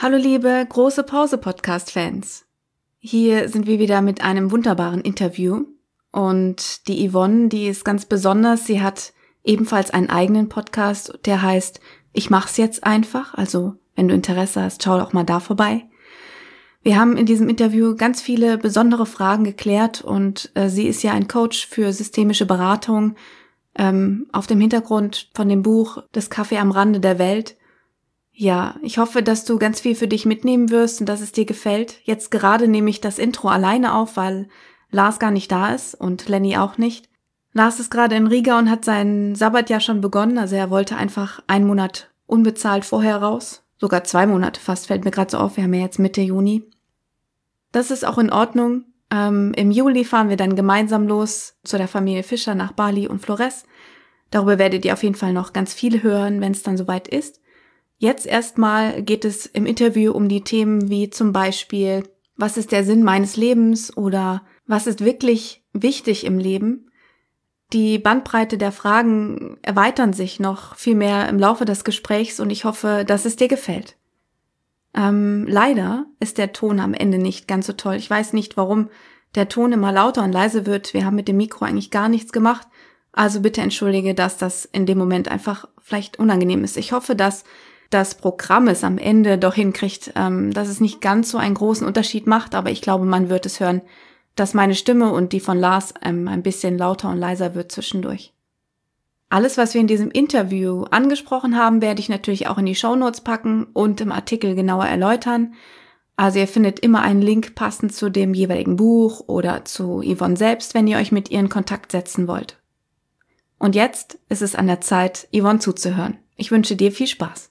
Hallo liebe große Pause Podcast Fans. Hier sind wir wieder mit einem wunderbaren Interview und die Yvonne, die ist ganz besonders. Sie hat ebenfalls einen eigenen Podcast, der heißt Ich mach's jetzt einfach. Also, wenn du Interesse hast, schau doch mal da vorbei. Wir haben in diesem Interview ganz viele besondere Fragen geklärt und äh, sie ist ja ein Coach für systemische Beratung ähm, auf dem Hintergrund von dem Buch Das Kaffee am Rande der Welt ja, ich hoffe, dass du ganz viel für dich mitnehmen wirst und dass es dir gefällt. Jetzt gerade nehme ich das Intro alleine auf, weil Lars gar nicht da ist und Lenny auch nicht. Lars ist gerade in Riga und hat seinen Sabbat ja schon begonnen, also er wollte einfach einen Monat unbezahlt vorher raus. Sogar zwei Monate fast, fällt mir gerade so auf, wir haben ja jetzt Mitte Juni. Das ist auch in Ordnung. Ähm, Im Juli fahren wir dann gemeinsam los zu der Familie Fischer nach Bali und Flores. Darüber werdet ihr auf jeden Fall noch ganz viel hören, wenn es dann soweit ist. Jetzt erstmal geht es im Interview um die Themen wie zum Beispiel, was ist der Sinn meines Lebens oder was ist wirklich wichtig im Leben? Die Bandbreite der Fragen erweitern sich noch viel mehr im Laufe des Gesprächs und ich hoffe, dass es dir gefällt. Ähm, leider ist der Ton am Ende nicht ganz so toll. Ich weiß nicht, warum der Ton immer lauter und leise wird. Wir haben mit dem Mikro eigentlich gar nichts gemacht. Also bitte entschuldige, dass das in dem Moment einfach vielleicht unangenehm ist. Ich hoffe, dass das Programm es am Ende doch hinkriegt, ähm, dass es nicht ganz so einen großen Unterschied macht, aber ich glaube, man wird es hören, dass meine Stimme und die von Lars ähm, ein bisschen lauter und leiser wird zwischendurch. Alles, was wir in diesem Interview angesprochen haben, werde ich natürlich auch in die Show Notes packen und im Artikel genauer erläutern. Also ihr findet immer einen Link passend zu dem jeweiligen Buch oder zu Yvonne selbst, wenn ihr euch mit ihr in Kontakt setzen wollt. Und jetzt ist es an der Zeit, Yvonne zuzuhören. Ich wünsche dir viel Spaß.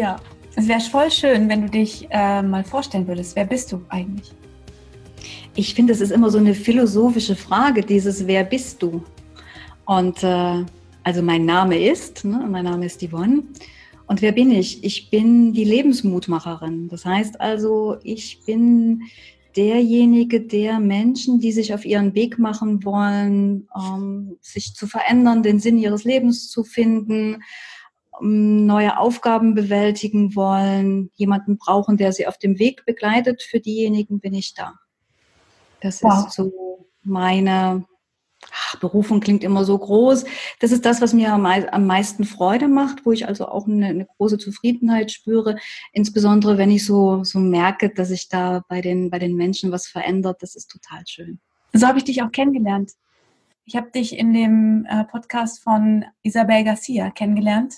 Ja, es wäre voll schön, wenn du dich äh, mal vorstellen würdest. Wer bist du eigentlich? Ich finde, es ist immer so eine philosophische Frage, dieses Wer bist du? Und äh, also mein Name ist, ne, mein Name ist Yvonne. Und wer bin ich? Ich bin die Lebensmutmacherin. Das heißt also, ich bin derjenige, der Menschen, die sich auf ihren Weg machen wollen, ähm, sich zu verändern, den Sinn ihres Lebens zu finden, neue Aufgaben bewältigen wollen, jemanden brauchen, der sie auf dem Weg begleitet, für diejenigen bin ich da. Das wow. ist so meine ach, Berufung klingt immer so groß. Das ist das, was mir am, meisten Freude macht, wo ich also auch eine, eine, große Zufriedenheit spüre, insbesondere wenn ich so, so merke, dass sich da bei den, bei den Menschen was verändert. Das ist total schön. So habe ich dich auch kennengelernt. Ich habe dich in dem äh, Podcast von Isabel Garcia kennengelernt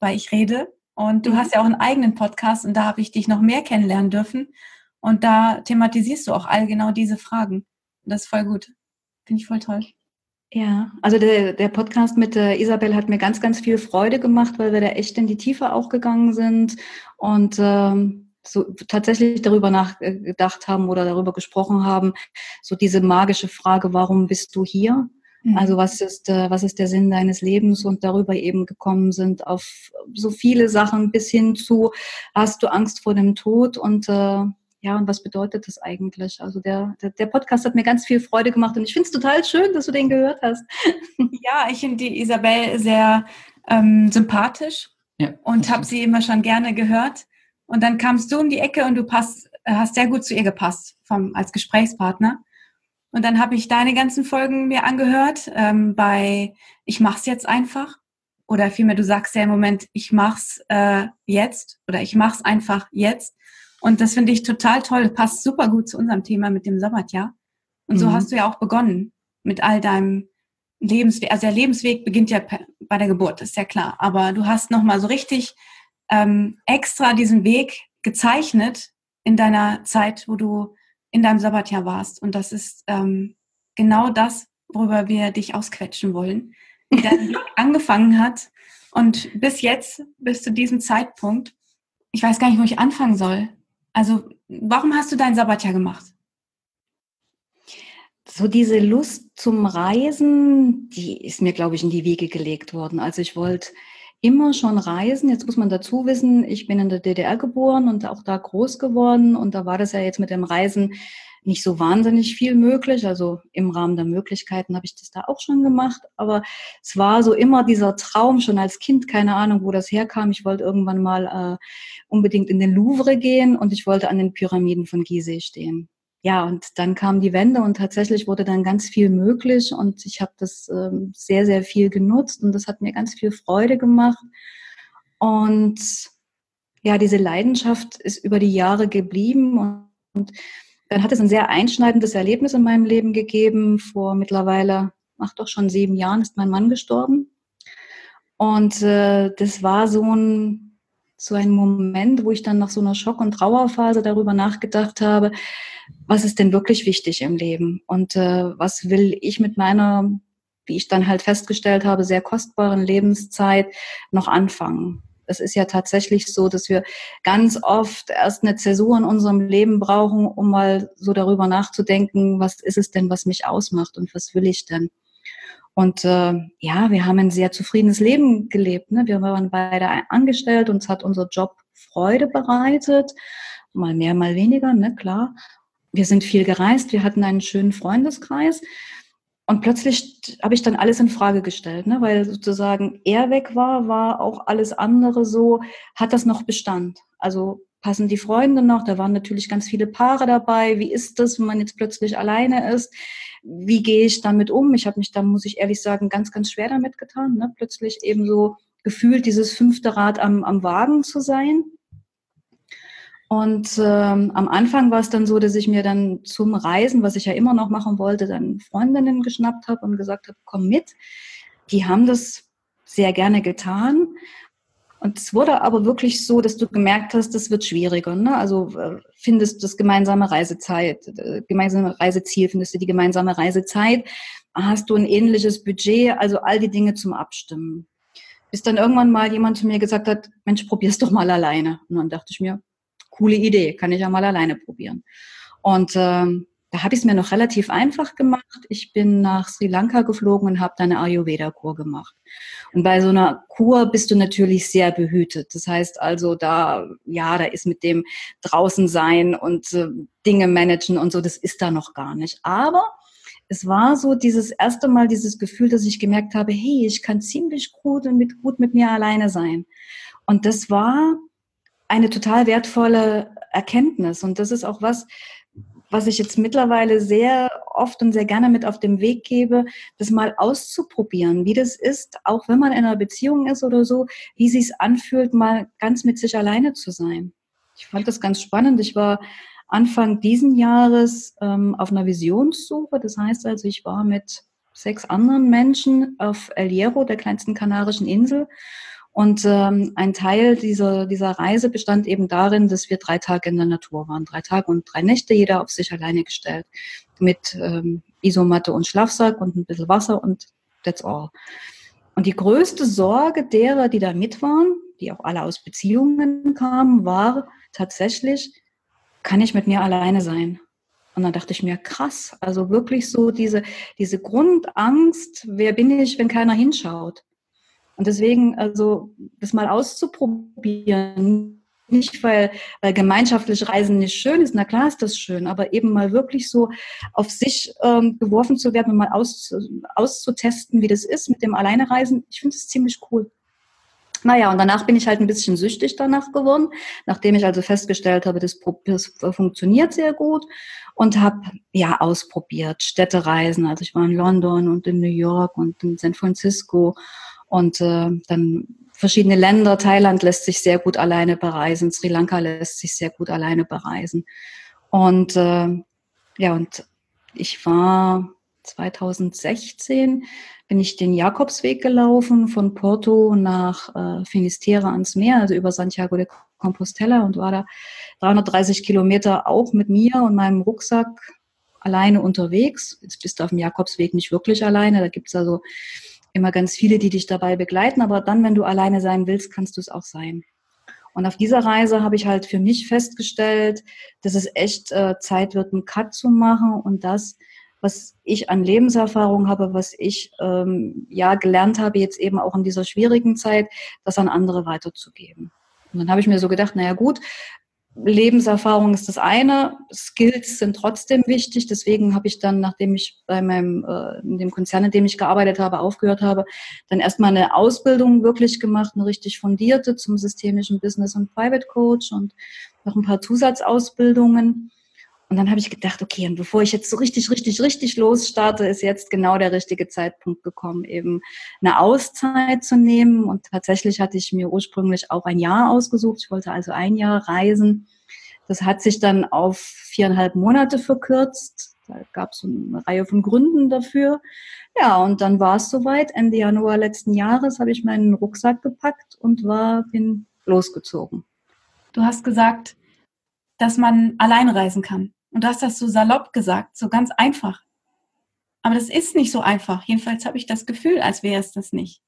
bei Ich Rede. Und du mhm. hast ja auch einen eigenen Podcast und da habe ich dich noch mehr kennenlernen dürfen. Und da thematisierst du auch all genau diese Fragen. Das ist voll gut. Finde ich voll toll. Ja, also der, der Podcast mit der Isabel hat mir ganz, ganz viel Freude gemacht, weil wir da echt in die Tiefe auch gegangen sind und ähm, so tatsächlich darüber nachgedacht haben oder darüber gesprochen haben, so diese magische Frage, warum bist du hier? Mhm. Also was ist, äh, was ist der Sinn deines Lebens und darüber eben gekommen sind auf so viele Sachen bis hin zu, hast du Angst vor dem Tod und äh, ja, und was bedeutet das eigentlich? Also der, der, der Podcast hat mir ganz viel Freude gemacht und ich finde es total schön, dass du den gehört hast. Ja, ich finde die Isabel sehr ähm, sympathisch ja, und habe sie immer schon gerne gehört. Und dann kamst du um die Ecke und du passt, hast sehr gut zu ihr gepasst vom, als Gesprächspartner. Und dann habe ich deine ganzen Folgen mir angehört ähm, bei Ich mach's jetzt einfach. Oder vielmehr, du sagst ja im Moment, ich mach's äh, jetzt oder ich mach's einfach jetzt. Und das finde ich total toll. Passt super gut zu unserem Thema mit dem Sabbatjahr. Und so mhm. hast du ja auch begonnen mit all deinem Lebensweg. Also der Lebensweg beginnt ja bei der Geburt, ist ja klar. Aber du hast nochmal so richtig ähm, extra diesen Weg gezeichnet in deiner Zeit, wo du in deinem Sabbatjahr warst. Und das ist ähm, genau das, worüber wir dich ausquetschen wollen. Wie dein Weg angefangen hat und bis jetzt, bis zu diesem Zeitpunkt. Ich weiß gar nicht, wo ich anfangen soll. Also, warum hast du dein Sabbatjahr gemacht? So diese Lust zum Reisen, die ist mir, glaube ich, in die Wiege gelegt worden. Also ich wollte immer schon reisen. Jetzt muss man dazu wissen, ich bin in der DDR geboren und auch da groß geworden. Und da war das ja jetzt mit dem Reisen nicht so wahnsinnig viel möglich. Also im Rahmen der Möglichkeiten habe ich das da auch schon gemacht. Aber es war so immer dieser Traum schon als Kind, keine Ahnung, wo das herkam. Ich wollte irgendwann mal äh, unbedingt in den Louvre gehen und ich wollte an den Pyramiden von Gizeh stehen. Ja, und dann kam die Wende und tatsächlich wurde dann ganz viel möglich und ich habe das ähm, sehr, sehr viel genutzt und das hat mir ganz viel Freude gemacht. Und ja, diese Leidenschaft ist über die Jahre geblieben und, und dann hat es ein sehr einschneidendes Erlebnis in meinem Leben gegeben. Vor mittlerweile, ach doch schon sieben Jahren ist mein Mann gestorben. Und äh, das war so ein, so ein Moment, wo ich dann nach so einer Schock- und Trauerphase darüber nachgedacht habe, was ist denn wirklich wichtig im Leben und äh, was will ich mit meiner, wie ich dann halt festgestellt habe, sehr kostbaren Lebenszeit noch anfangen. Es ist ja tatsächlich so, dass wir ganz oft erst eine Zäsur in unserem Leben brauchen, um mal so darüber nachzudenken, was ist es denn, was mich ausmacht und was will ich denn? Und äh, ja, wir haben ein sehr zufriedenes Leben gelebt. Ne? Wir waren beide angestellt, uns hat unser Job Freude bereitet, mal mehr, mal weniger, ne, klar. Wir sind viel gereist, wir hatten einen schönen Freundeskreis. Und plötzlich habe ich dann alles in Frage gestellt, ne? weil sozusagen er weg war, war auch alles andere so, hat das noch Bestand. Also passen die Freunde noch, da waren natürlich ganz viele Paare dabei. Wie ist das, wenn man jetzt plötzlich alleine ist? Wie gehe ich damit um? Ich habe mich da, muss ich ehrlich sagen, ganz, ganz schwer damit getan, ne? plötzlich eben so gefühlt dieses fünfte Rad am, am Wagen zu sein. Und ähm, am Anfang war es dann so, dass ich mir dann zum Reisen, was ich ja immer noch machen wollte, dann Freundinnen geschnappt habe und gesagt habe, komm mit. Die haben das sehr gerne getan. Und es wurde aber wirklich so, dass du gemerkt hast, das wird schwieriger. Ne? Also äh, findest du das gemeinsame Reisezeit, äh, gemeinsame Reiseziel, findest du die gemeinsame Reisezeit, hast du ein ähnliches Budget, also all die Dinge zum Abstimmen. Bis dann irgendwann mal jemand zu mir gesagt hat, Mensch, probier's doch mal alleine. Und dann dachte ich mir, coole Idee, kann ich ja mal alleine probieren. Und ähm, da habe ich es mir noch relativ einfach gemacht. Ich bin nach Sri Lanka geflogen und habe da eine Ayurveda-Kur gemacht. Und bei so einer Kur bist du natürlich sehr behütet. Das heißt also, da, ja, da ist mit dem draußen sein und äh, Dinge managen und so, das ist da noch gar nicht. Aber es war so dieses erste Mal dieses Gefühl, dass ich gemerkt habe, hey, ich kann ziemlich gut mit, gut mit mir alleine sein. Und das war eine total wertvolle Erkenntnis. Und das ist auch was, was ich jetzt mittlerweile sehr oft und sehr gerne mit auf den Weg gebe, das mal auszuprobieren, wie das ist, auch wenn man in einer Beziehung ist oder so, wie sich anfühlt, mal ganz mit sich alleine zu sein. Ich fand das ganz spannend. Ich war Anfang diesen Jahres ähm, auf einer Visionssuche. Das heißt also, ich war mit sechs anderen Menschen auf El Hierro, der kleinsten kanarischen Insel, und ähm, ein Teil dieser, dieser Reise bestand eben darin, dass wir drei Tage in der Natur waren. Drei Tage und drei Nächte, jeder auf sich alleine gestellt. Mit ähm, Isomatte und Schlafsack und ein bisschen Wasser und that's all. Und die größte Sorge derer, die da mit waren, die auch alle aus Beziehungen kamen, war tatsächlich, kann ich mit mir alleine sein? Und dann dachte ich mir, krass, also wirklich so diese, diese Grundangst, wer bin ich, wenn keiner hinschaut? Und deswegen, also das mal auszuprobieren, nicht weil, weil gemeinschaftlich Reisen nicht schön ist, na klar ist das schön, aber eben mal wirklich so auf sich ähm, geworfen zu werden und mal aus, auszutesten, wie das ist mit dem Alleinereisen, ich finde es ziemlich cool. Naja, und danach bin ich halt ein bisschen süchtig danach geworden, nachdem ich also festgestellt habe, das, das funktioniert sehr gut und habe ja ausprobiert, Städtereisen. Also ich war in London und in New York und in San Francisco und äh, dann verschiedene Länder. Thailand lässt sich sehr gut alleine bereisen. Sri Lanka lässt sich sehr gut alleine bereisen. Und äh, ja, und ich war 2016 bin ich den Jakobsweg gelaufen von Porto nach äh, Finisterre ans Meer, also über Santiago de Compostela und war da 330 Kilometer auch mit mir und meinem Rucksack alleine unterwegs. Jetzt bist du auf dem Jakobsweg nicht wirklich alleine, da gibt's also immer ganz viele, die dich dabei begleiten, aber dann, wenn du alleine sein willst, kannst du es auch sein. Und auf dieser Reise habe ich halt für mich festgestellt, dass es echt äh, Zeit wird, einen Cut zu machen und das, was ich an Lebenserfahrung habe, was ich ähm, ja gelernt habe, jetzt eben auch in dieser schwierigen Zeit, das an andere weiterzugeben. Und dann habe ich mir so gedacht, naja gut, Lebenserfahrung ist das eine, Skills sind trotzdem wichtig. Deswegen habe ich dann, nachdem ich bei meinem, äh, in dem Konzern, in dem ich gearbeitet habe, aufgehört habe, dann erstmal eine Ausbildung wirklich gemacht, eine richtig fundierte zum systemischen Business und Private Coach und noch ein paar Zusatzausbildungen. Und dann habe ich gedacht, okay, und bevor ich jetzt so richtig, richtig, richtig losstarte, ist jetzt genau der richtige Zeitpunkt gekommen, eben eine Auszeit zu nehmen. Und tatsächlich hatte ich mir ursprünglich auch ein Jahr ausgesucht. Ich wollte also ein Jahr reisen. Das hat sich dann auf viereinhalb Monate verkürzt. Da gab es eine Reihe von Gründen dafür. Ja, und dann war es soweit. Ende Januar letzten Jahres habe ich meinen Rucksack gepackt und war, bin losgezogen. Du hast gesagt, dass man allein reisen kann. Und du hast das so salopp gesagt, so ganz einfach. Aber das ist nicht so einfach. Jedenfalls habe ich das Gefühl, als wäre es das nicht.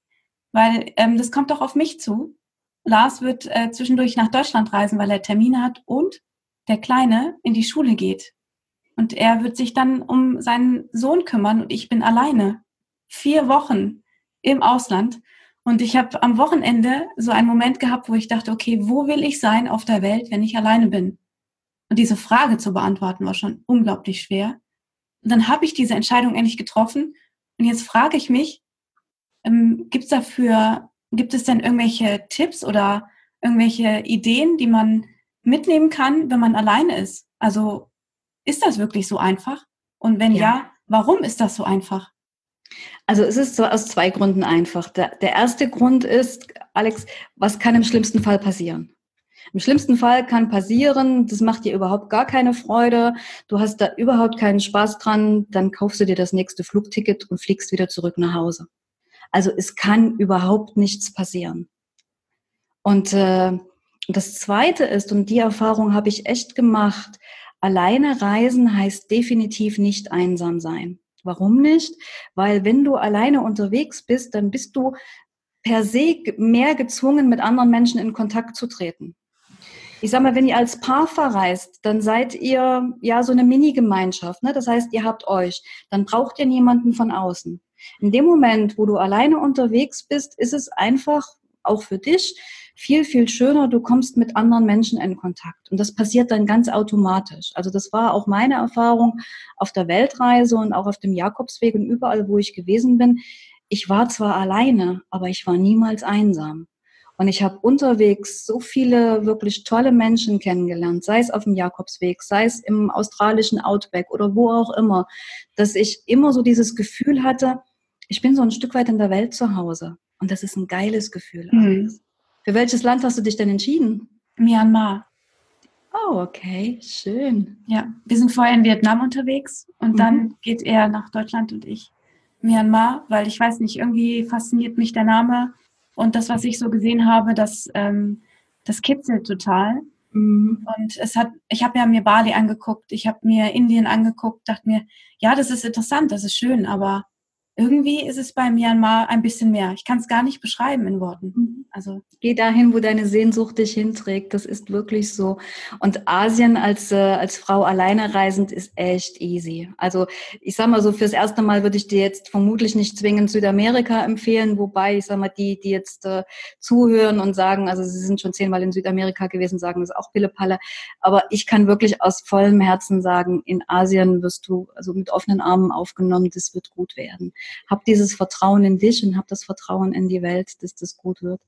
Weil ähm, das kommt doch auf mich zu. Lars wird äh, zwischendurch nach Deutschland reisen, weil er Termine hat und der Kleine in die Schule geht. Und er wird sich dann um seinen Sohn kümmern und ich bin alleine. Vier Wochen im Ausland. Und ich habe am Wochenende so einen Moment gehabt, wo ich dachte, okay, wo will ich sein auf der Welt, wenn ich alleine bin? Und diese Frage zu beantworten war schon unglaublich schwer. Und dann habe ich diese Entscheidung endlich getroffen. Und jetzt frage ich mich, ähm, gibt es dafür, gibt es denn irgendwelche Tipps oder irgendwelche Ideen, die man mitnehmen kann, wenn man alleine ist? Also ist das wirklich so einfach? Und wenn ja, ja warum ist das so einfach? Also es ist so aus zwei Gründen einfach. Der, der erste Grund ist, Alex, was kann im schlimmsten Fall passieren? Im schlimmsten Fall kann passieren, das macht dir überhaupt gar keine Freude, du hast da überhaupt keinen Spaß dran, dann kaufst du dir das nächste Flugticket und fliegst wieder zurück nach Hause. Also es kann überhaupt nichts passieren. Und äh, das Zweite ist, und die Erfahrung habe ich echt gemacht, alleine reisen heißt definitiv nicht einsam sein. Warum nicht? Weil wenn du alleine unterwegs bist, dann bist du per se mehr gezwungen, mit anderen Menschen in Kontakt zu treten ich sag mal, wenn ihr als Paar verreist, dann seid ihr ja so eine Mini-Gemeinschaft. Ne? Das heißt, ihr habt euch. Dann braucht ihr niemanden von außen. In dem Moment, wo du alleine unterwegs bist, ist es einfach auch für dich viel, viel schöner. Du kommst mit anderen Menschen in Kontakt. Und das passiert dann ganz automatisch. Also das war auch meine Erfahrung auf der Weltreise und auch auf dem Jakobsweg und überall, wo ich gewesen bin. Ich war zwar alleine, aber ich war niemals einsam. Und ich habe unterwegs so viele wirklich tolle Menschen kennengelernt, sei es auf dem Jakobsweg, sei es im australischen Outback oder wo auch immer, dass ich immer so dieses Gefühl hatte, ich bin so ein Stück weit in der Welt zu Hause. Und das ist ein geiles Gefühl. Mhm. Für welches Land hast du dich denn entschieden? Myanmar. Oh, okay, schön. Ja, wir sind vorher in Vietnam unterwegs und mhm. dann geht er nach Deutschland und ich Myanmar, weil ich weiß nicht, irgendwie fasziniert mich der Name und das, was ich so gesehen habe, das, ähm, das kitzelt total. Mhm. Und es hat, ich habe ja mir Bali angeguckt, ich habe mir Indien angeguckt, dachte mir, ja, das ist interessant, das ist schön, aber irgendwie ist es bei Myanmar ein bisschen mehr. Ich kann es gar nicht beschreiben in Worten. Mhm. Also geh dahin, wo deine Sehnsucht dich hinträgt. Das ist wirklich so. Und Asien als äh, als Frau alleine reisend ist echt easy. Also ich sag mal so fürs erste Mal würde ich dir jetzt vermutlich nicht zwingend Südamerika empfehlen, wobei ich sag mal die die jetzt äh, zuhören und sagen, also sie sind schon zehnmal in Südamerika gewesen, sagen das ist auch Pillepalle. Aber ich kann wirklich aus vollem Herzen sagen, in Asien wirst du also mit offenen Armen aufgenommen. Das wird gut werden hab dieses Vertrauen in dich und hab das Vertrauen in die Welt, dass das gut wird.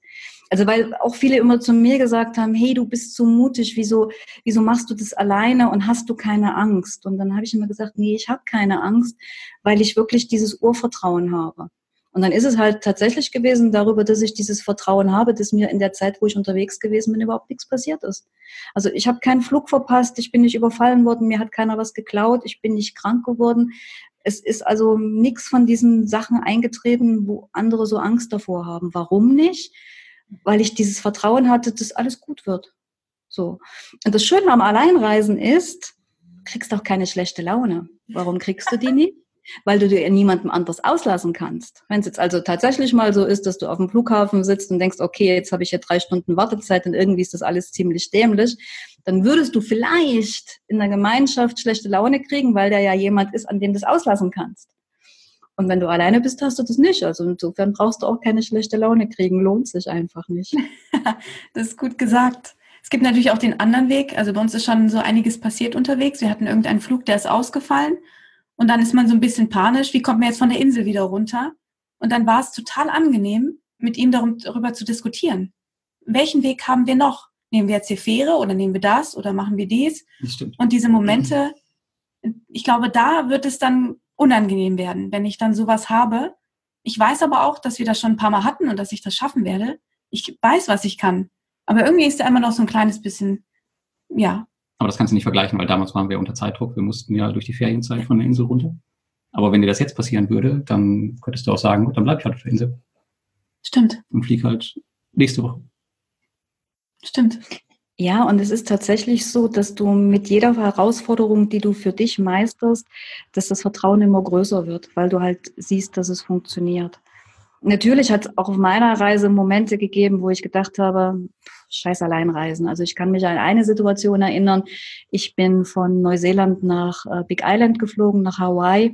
Also weil auch viele immer zu mir gesagt haben, hey, du bist so mutig, wieso, wieso machst du das alleine und hast du keine Angst? Und dann habe ich immer gesagt, nee, ich habe keine Angst, weil ich wirklich dieses Urvertrauen habe. Und dann ist es halt tatsächlich gewesen darüber, dass ich dieses Vertrauen habe, dass mir in der Zeit, wo ich unterwegs gewesen bin, überhaupt nichts passiert ist. Also ich habe keinen Flug verpasst, ich bin nicht überfallen worden, mir hat keiner was geklaut, ich bin nicht krank geworden Es ist also nichts von diesen Sachen eingetreten, wo andere so Angst davor haben. Warum nicht? Weil ich dieses Vertrauen hatte, dass alles gut wird. So. Und das Schöne am Alleinreisen ist, kriegst auch keine schlechte Laune. Warum kriegst du die nicht? Weil du dir niemandem anders auslassen kannst. Wenn es jetzt also tatsächlich mal so ist, dass du auf dem Flughafen sitzt und denkst, okay, jetzt habe ich hier drei Stunden Wartezeit und irgendwie ist das alles ziemlich dämlich, dann würdest du vielleicht in der Gemeinschaft schlechte Laune kriegen, weil da ja jemand ist, an dem du das auslassen kannst. Und wenn du alleine bist, hast du das nicht. Also insofern brauchst du auch keine schlechte Laune kriegen. Lohnt sich einfach nicht. das ist gut gesagt. Es gibt natürlich auch den anderen Weg. Also bei uns ist schon so einiges passiert unterwegs. Wir hatten irgendeinen Flug, der ist ausgefallen. Und dann ist man so ein bisschen panisch. Wie kommt man jetzt von der Insel wieder runter? Und dann war es total angenehm, mit ihm darüber zu diskutieren. Welchen Weg haben wir noch? Nehmen wir jetzt die Fähre oder nehmen wir das oder machen wir dies? Und diese Momente, ich glaube, da wird es dann unangenehm werden, wenn ich dann sowas habe. Ich weiß aber auch, dass wir das schon ein paar Mal hatten und dass ich das schaffen werde. Ich weiß, was ich kann. Aber irgendwie ist da immer noch so ein kleines bisschen, ja. Aber das kannst du nicht vergleichen, weil damals waren wir unter Zeitdruck. Wir mussten ja durch die Ferienzeit von der Insel runter. Aber wenn dir das jetzt passieren würde, dann könntest du auch sagen, gut, dann bleib ich halt auf der Insel. Stimmt. Und flieg halt nächste Woche. Stimmt. Ja, und es ist tatsächlich so, dass du mit jeder Herausforderung, die du für dich meisterst, dass das Vertrauen immer größer wird, weil du halt siehst, dass es funktioniert. Natürlich hat es auch auf meiner Reise Momente gegeben, wo ich gedacht habe, scheiß Alleinreisen. Also ich kann mich an eine Situation erinnern. Ich bin von Neuseeland nach äh, Big Island geflogen, nach Hawaii.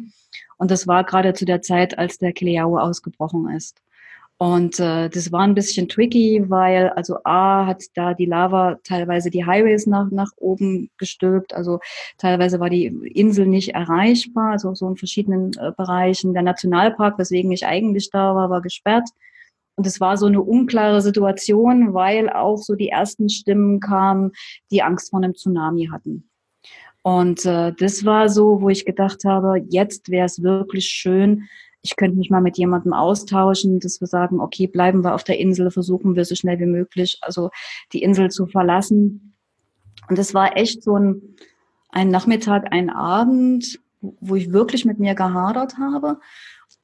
Und das war gerade zu der Zeit, als der Kiliao ausgebrochen ist. Und äh, das war ein bisschen tricky, weil also A hat da die Lava teilweise die Highways nach, nach oben gestülpt, also teilweise war die Insel nicht erreichbar, also so in verschiedenen äh, Bereichen. Der Nationalpark, weswegen ich eigentlich da war, war gesperrt. Und es war so eine unklare Situation, weil auch so die ersten Stimmen kamen, die Angst vor einem Tsunami hatten. Und äh, das war so, wo ich gedacht habe, jetzt wäre es wirklich schön, ich könnte mich mal mit jemandem austauschen, dass wir sagen, okay, bleiben wir auf der Insel, versuchen wir so schnell wie möglich, also die Insel zu verlassen. Und es war echt so ein, ein Nachmittag, ein Abend, wo ich wirklich mit mir gehadert habe.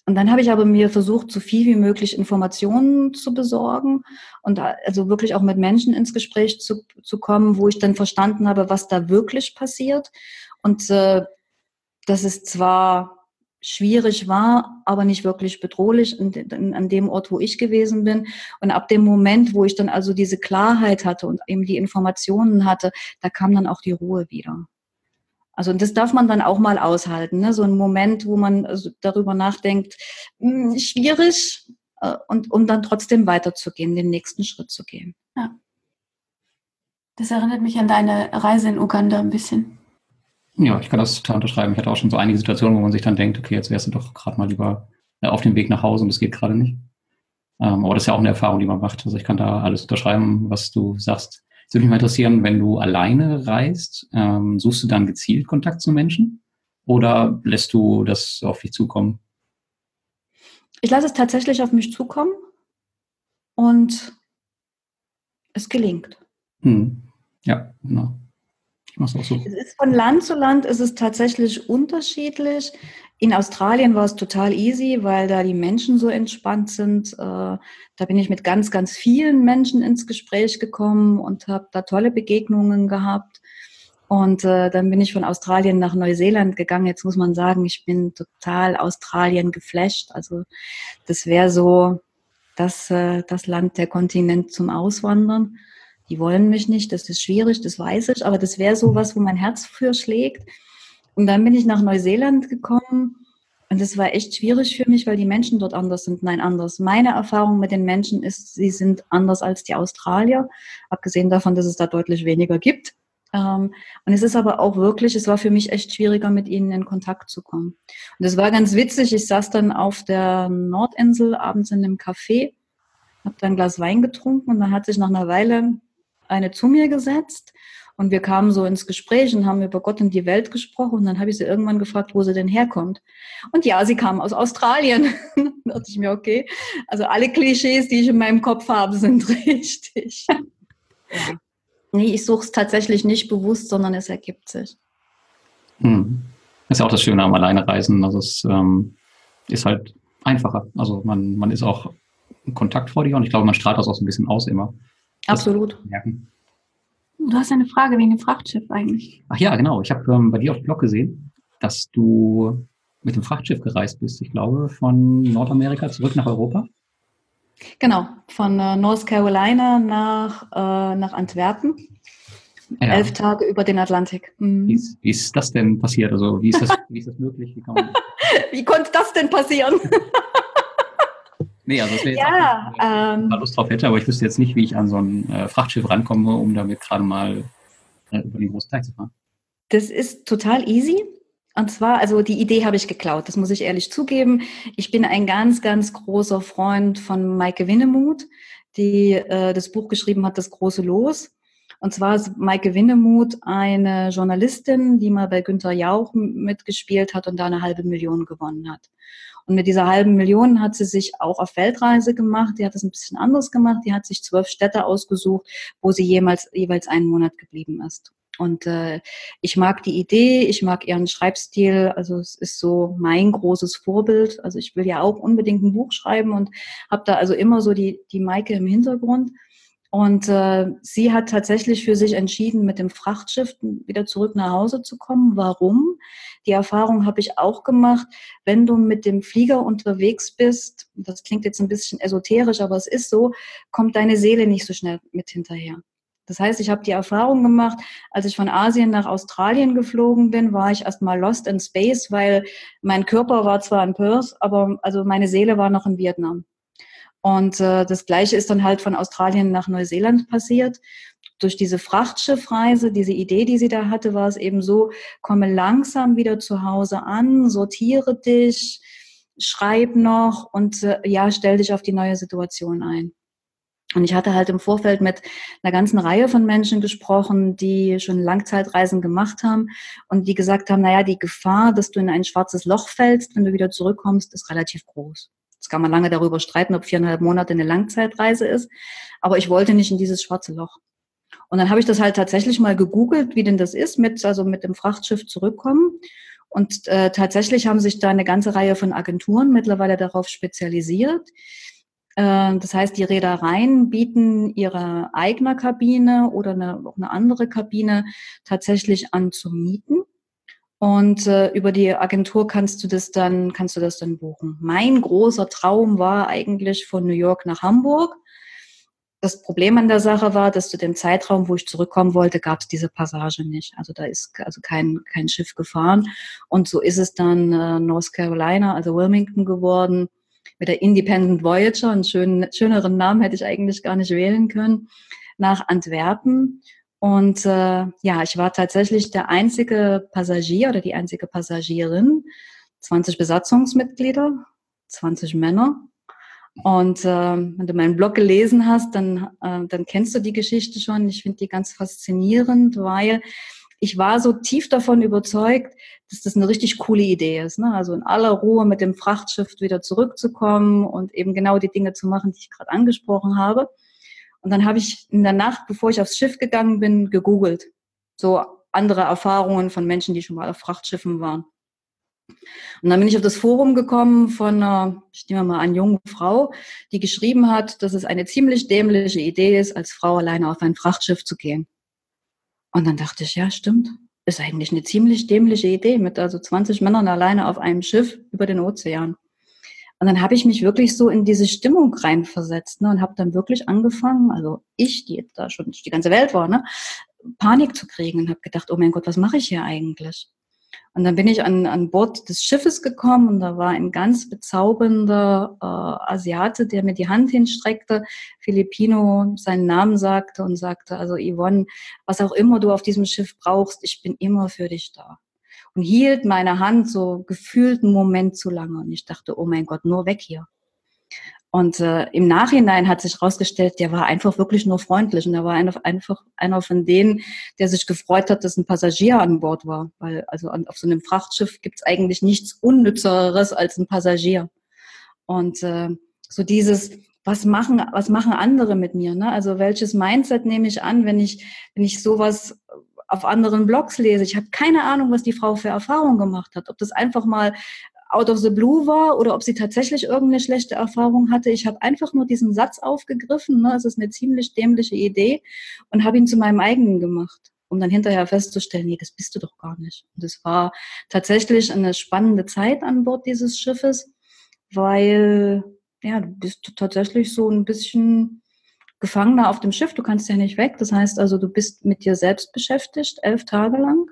Und dann habe ich aber mir versucht, so viel wie möglich Informationen zu besorgen und also wirklich auch mit Menschen ins Gespräch zu, zu kommen, wo ich dann verstanden habe, was da wirklich passiert. Und äh, das ist zwar schwierig war, aber nicht wirklich bedrohlich an, an dem Ort, wo ich gewesen bin. Und ab dem Moment, wo ich dann also diese Klarheit hatte und eben die Informationen hatte, da kam dann auch die Ruhe wieder. Also das darf man dann auch mal aushalten, ne? so ein Moment, wo man also darüber nachdenkt, mh, hm, schwierig, äh, und um dann trotzdem weiterzugehen, den nächsten Schritt zu gehen. Ja. Das erinnert mich an deine Reise in Uganda ein bisschen. Ja, ich kann das total unterschreiben. Ich hatte auch schon so einige Situationen, wo man sich dann denkt, okay, jetzt wärst du doch gerade mal lieber äh, auf dem Weg nach Hause und das geht gerade nicht. Ähm, aber das ist ja auch eine Erfahrung, die man macht. Also ich kann da alles unterschreiben, was du sagst. Es würde mich mal interessieren, wenn du alleine reist, ähm, suchst du dann gezielt Kontakt zu Menschen oder lässt du das auf dich zukommen? Ich lasse es tatsächlich auf mich zukommen und es gelingt. Hm. Ja, genau. Es ist von Land zu Land ist es tatsächlich unterschiedlich. In Australien war es total easy, weil da die Menschen so entspannt sind. Äh, da bin ich mit ganz, ganz vielen Menschen ins Gespräch gekommen und habe da tolle Begegnungen gehabt. Und äh, dann bin ich von Australien nach Neuseeland gegangen. Jetzt muss man sagen, ich bin total Australien geflasht. Also das wäre so das, äh, das Land, der Kontinent zum Auswandern die wollen mich nicht, das ist schwierig, das weiß ich, aber das wäre so was, wo mein Herz für schlägt. Und dann bin ich nach Neuseeland gekommen und das war echt schwierig für mich, weil die Menschen dort anders sind. Nein, anders. Meine Erfahrung mit den Menschen ist, sie sind anders als die Australier, abgesehen davon, dass es da deutlich weniger gibt. Ähm, und es ist aber auch wirklich, es war für mich echt schwieriger, mit ihnen in Kontakt zu kommen. Und es war ganz witzig, ich saß dann auf der Nordinsel abends in einem Café, habe dann ein Glas Wein getrunken und dann hat sich nach einer Weile eine zu mir gesetzt und wir kamen so ins Gespräch und haben über Gott und die Welt gesprochen. Und dann habe ich sie irgendwann gefragt, wo sie denn herkommt. Und ja, sie kam aus Australien. da dachte ich mir, okay, also alle Klischees, die ich in meinem Kopf habe, sind richtig. Ja. Nee, ich suche es tatsächlich nicht bewusst, sondern es ergibt sich. Hm. Das ist ja auch das Schöne am Alleinereisen. Also es ähm, ist halt einfacher. Also man, man ist auch kontaktfreudiger und ich glaube, man strahlt das auch so ein bisschen aus immer. Absolut. Du hast eine Frage wegen dem Frachtschiff eigentlich. Ach ja, genau. Ich habe ähm, bei dir auf dem Blog gesehen, dass du mit dem Frachtschiff gereist bist. Ich glaube, von Nordamerika zurück nach Europa. Genau, von äh, North Carolina nach, äh, nach Antwerpen. Ja. Elf Tage über den Atlantik. Mhm. Wie, ist, wie, ist, das denn passiert? Also wie ist das, wie ist das möglich? Wie, wie konnte das denn passieren? nee, also es wäre jetzt ja, wenn ich ähm, Lust drauf hätte, aber ich wüsste jetzt nicht, wie ich an so ein äh, Frachtschiff rankomme, um damit gerade mal äh, über den großen Teil zu fahren. Das ist total easy. Und zwar, also die Idee habe ich geklaut, das muss ich ehrlich zugeben. Ich bin ein ganz, ganz großer Freund von Maike Winnemuth, die äh, das Buch geschrieben hat, Das große Los. Und zwar ist Maike Winnemuth eine Journalistin, die mal bei Günter Jauch mitgespielt hat und da eine halbe Million gewonnen hat. Und mit dieser halben Million hat sie sich auch auf Weltreise gemacht. Die hat das ein bisschen anders gemacht. Die hat sich zwölf Städte ausgesucht, wo sie jemals, jeweils einen Monat geblieben ist. Und äh, ich mag die Idee, ich mag ihren Schreibstil, also es ist so mein großes Vorbild. Also ich will ja auch unbedingt ein Buch schreiben und habe da also immer so die, die Maike im Hintergrund. Und äh, sie hat tatsächlich für sich entschieden, mit dem Frachtschiff wieder zurück nach Hause zu kommen. Warum? Die Erfahrung habe ich auch gemacht. Wenn du mit dem Flieger unterwegs bist, das klingt jetzt ein bisschen esoterisch, aber es ist so, kommt deine Seele nicht so schnell mit hinterher. Das heißt, ich habe die Erfahrung gemacht, als ich von Asien nach Australien geflogen bin, war ich erstmal lost in space, weil mein Körper war zwar in Perth, aber also meine Seele war noch in Vietnam. Und äh, das Gleiche ist dann halt von Australien nach Neuseeland passiert. Durch diese Frachtschiffreise, diese Idee, die sie da hatte, war es eben so, komme langsam wieder zu Hause an, sortiere dich, schreib noch und äh, ja, stell dich auf die neue Situation ein. Und ich hatte halt im Vorfeld mit einer ganzen Reihe von Menschen gesprochen, die schon Langzeitreisen gemacht haben und die gesagt haben, naja, die Gefahr, dass du in ein schwarzes Loch fällst, wenn du wieder zurückkommst, ist relativ groß. Jetzt kann man lange darüber streiten, ob viereinhalb Monate eine Langzeitreise ist. Aber ich wollte nicht in dieses schwarze Loch. Und dann habe ich das halt tatsächlich mal gegoogelt, wie denn das ist, mit, also mit dem Frachtschiff zurückkommen. Und äh, tatsächlich haben sich da eine ganze Reihe von Agenturen mittlerweile darauf spezialisiert äh, das heißt, die Reedereien bieten ihre eigene Kabine oder eine, eine andere Kabine tatsächlich an zu mieten. Und äh, über die Agentur kannst du das dann, kannst du das dann buchen. Mein großer Traum war eigentlich von New York nach Hamburg. Das Problem an der Sache war, dass zu dem Zeitraum, wo ich zurückkommen wollte, gab es diese Passage nicht. Also da ist also kein, kein Schiff gefahren. Und so ist es dann äh, North Carolina, also Wilmington geworden mit der Independent Voyager, einen schönen, schöneren Namen hätte ich eigentlich gar nicht wählen können, nach Antwerpen. Und äh, ja, ich war tatsächlich der einzige Passagier oder die einzige Passagierin, 20 Besatzungsmitglieder, 20 Männer. Und äh, wenn du meinen Blog gelesen hast, dann, äh, dann kennst du die Geschichte schon. Ich finde die ganz faszinierend, weil ich war so tief davon überzeugt, dass das eine richtig coole Idee ist. Ne? Also in aller Ruhe mit dem Frachtschiff wieder zurückzukommen und eben genau die Dinge zu machen, die ich gerade angesprochen habe. Und dann habe ich in der Nacht, bevor ich aufs Schiff gegangen bin, gegoogelt. So andere Erfahrungen von Menschen, die schon mal auf Frachtschiffen waren. Und dann bin ich auf das Forum gekommen von einer, ich nehme mal an, jungen Frau, die geschrieben hat, dass es eine ziemlich dämliche Idee ist, als Frau alleine auf ein Frachtschiff zu gehen. Und dann dachte ich, ja, stimmt. Ist eigentlich eine ziemlich dämliche Idee mit also 20 Männern alleine auf einem Schiff über den Ozean. Und dann habe ich mich wirklich so in diese Stimmung reinversetzt ne, und habe dann wirklich angefangen, also ich, die da schon die ganze Welt war, ne, Panik zu kriegen und habe gedacht, oh mein Gott, was mache ich hier eigentlich? Und dann bin ich an, an Bord des Schiffes gekommen und da war ein ganz bezaubernder äh, Asiate, der mir die Hand hinstreckte, Filipino seinen Namen sagte und sagte, also Yvonne, was auch immer du auf diesem Schiff brauchst, ich bin immer für dich da. Und hielt meine Hand so gefühlt einen Moment zu lange und ich dachte, oh mein Gott, nur weg hier. Und äh, im Nachhinein hat sich herausgestellt, der war einfach wirklich nur freundlich. Und er war einfach, einer von denen, der sich gefreut hat, dass ein Passagier an Bord war. Weil also an, auf so einem Frachtschiff gibt es eigentlich nichts Unnützeres als ein Passagier. Und äh, so dieses, was machen, was machen andere mit mir? Ne? Also welches Mindset nehme ich an, wenn ich, wenn ich sowas auf anderen Blogs lese. Ich habe keine Ahnung, was die Frau für Erfahrungen gemacht hat. Ob das einfach mal out of the blue war oder ob sie tatsächlich irgendeine schlechte Erfahrung hatte. Ich habe einfach nur diesen Satz aufgegriffen, ne, ist eine ziemlich dämliche Idee und habe ihn zu meinem eigenen gemacht, um dann hinterher festzustellen, nee, das bist du doch gar nicht. Und es war tatsächlich eine spannende Zeit an Bord dieses Schiffes, weil ja, du bist tatsächlich so ein bisschen Gefangener auf dem Schiff, du kannst ja nicht weg. Das heißt also, du bist mit dir selbst beschäftigt, elf Tage lang.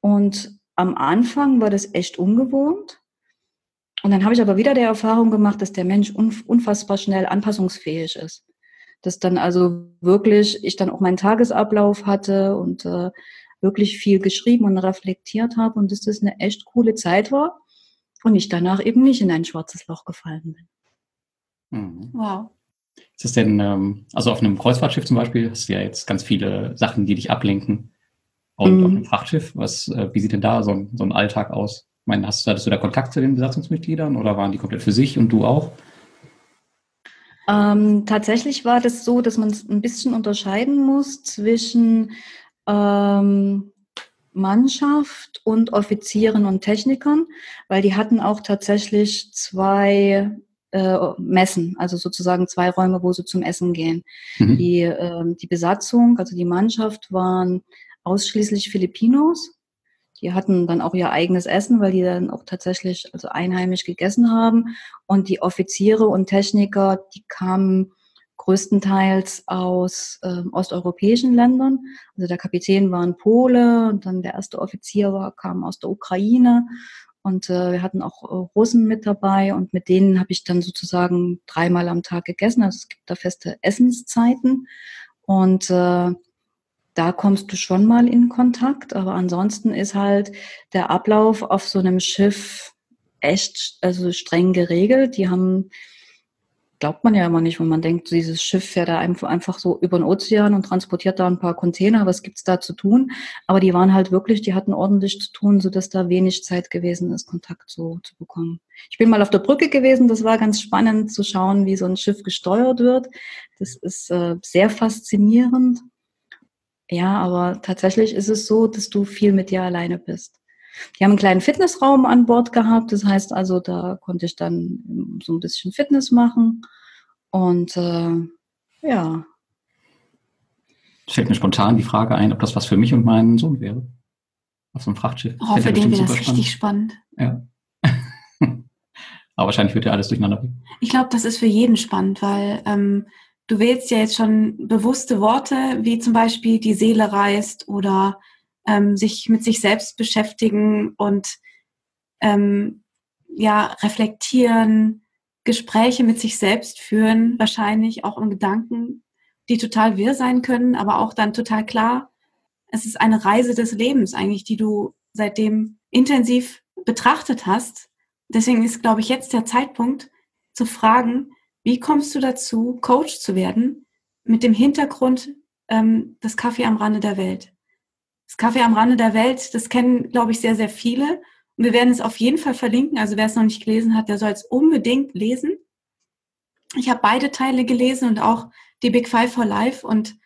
Und am Anfang war das echt ungewohnt. Und dann habe ich aber wieder die Erfahrung gemacht, dass der Mensch unfassbar schnell anpassungsfähig ist. Dass dann also wirklich ich dann auch meinen Tagesablauf hatte und äh, wirklich viel geschrieben und reflektiert habe und dass das eine echt coole Zeit war und ich danach eben nicht in ein schwarzes Loch gefallen bin. Mhm. Wow. Ist es denn, ähm, also auf einem Kreuzfahrtschiff zum Beispiel, hast du ja jetzt ganz viele Sachen, die dich ablenken. Und mhm. auf einem Frachtschiff, was, äh, wie sieht denn da so ein, so ein Alltag aus? Ich meine, hast, hattest du da Kontakt zu den Besatzungsmitgliedern oder waren die komplett für sich und du auch? Ähm, tatsächlich war das so, dass man ein bisschen unterscheiden muss zwischen ähm, Mannschaft und Offizieren und Technikern, weil die hatten auch tatsächlich zwei äh, Messen, also sozusagen zwei Räume, wo sie zum Essen gehen. Mhm. Die, äh, die Besatzung, also die Mannschaft waren ausschließlich Filipinos die hatten dann auch ihr eigenes Essen, weil die dann auch tatsächlich also einheimisch gegessen haben. Und die Offiziere und Techniker, die kamen größtenteils aus äh, osteuropäischen Ländern. Also der Kapitän war ein Pole und dann der erste Offizier war, kam aus der Ukraine. Und äh, wir hatten auch äh, Russen mit dabei und mit denen habe ich dann sozusagen dreimal am Tag gegessen. Also es gibt da feste Essenszeiten. Und äh, da kommst du schon mal in Kontakt, aber ansonsten ist halt der Ablauf auf so einem Schiff echt also streng geregelt. Die haben, glaubt man ja immer nicht, wenn man denkt, dieses Schiff fährt da einfach so über den Ozean und transportiert da ein paar Container, was gibt's da zu tun? Aber die waren halt wirklich, die hatten ordentlich zu tun, sodass da wenig Zeit gewesen ist, Kontakt so zu bekommen. Ich bin mal auf der Brücke gewesen, das war ganz spannend zu schauen, wie so ein Schiff gesteuert wird. Das ist äh, sehr faszinierend. Ja, aber tatsächlich ist es so, dass du viel mit dir alleine bist. Die haben einen kleinen Fitnessraum an Bord gehabt. Das heißt also, da konnte ich dann so ein bisschen Fitness machen. Und äh, ja. Es fällt mir spontan die Frage ein, ob das was für mich und meinen Sohn wäre. Auf so einem Frachtschiff. Oh, für den wäre das richtig spannend. Ja. Aber wahrscheinlich wird ja alles durcheinander gehen. Ich glaube, das ist für jeden spannend, weil ähm, du wählst ja jetzt schon bewusste Worte, wie zum Beispiel die Seele reist oder ähm, sich mit sich selbst beschäftigen und ähm, ja, reflektieren, Gespräche mit sich selbst führen, wahrscheinlich auch in Gedanken, die total wirr sein können, aber auch dann total klar. Es ist eine Reise des Lebens eigentlich, die du seitdem intensiv betrachtet hast. Deswegen ist, glaube ich, jetzt der Zeitpunkt zu fragen, wie kommst du dazu, Coach zu werden mit dem Hintergrund ähm, des Kaffee am Rande der Welt? Das Kaffee am Rande der Welt, das kennen, glaube ich, sehr, sehr viele. Und wir werden es auf jeden Fall verlinken. Also wer es noch nicht gelesen hat, der soll es unbedingt lesen. Ich habe beide Teile gelesen und auch die Big Five for Life. Und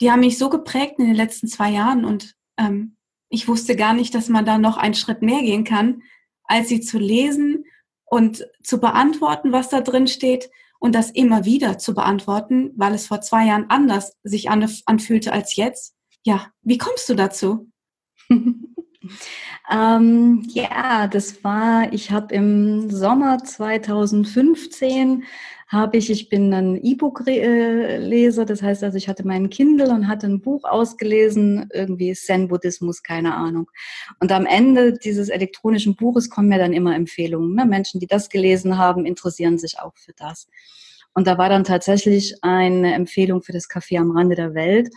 die haben mich so geprägt in den letzten zwei Jahren. Und ähm, ich wusste gar nicht, dass man da noch einen Schritt mehr gehen kann, als sie zu lesen und zu beantworten, was da drin steht und das immer wieder zu beantworten, weil es vor zwei Jahren anders sich anfühlte als jetzt. Ja, wie kommst du dazu? ähm, ja, das war, ich habe im Sommer 2015 habe ich, ich bin ein E-Book-Leser, das heißt also, ich hatte meinen Kindle und hatte ein Buch ausgelesen, irgendwie Zen-Buddhismus, keine Ahnung. Und am Ende dieses elektronischen Buches kommen mir dann immer Empfehlungen. Ne? Menschen, die das gelesen haben, interessieren sich auch für das. Und da war dann tatsächlich eine Empfehlung für das Café am Rande der Welt.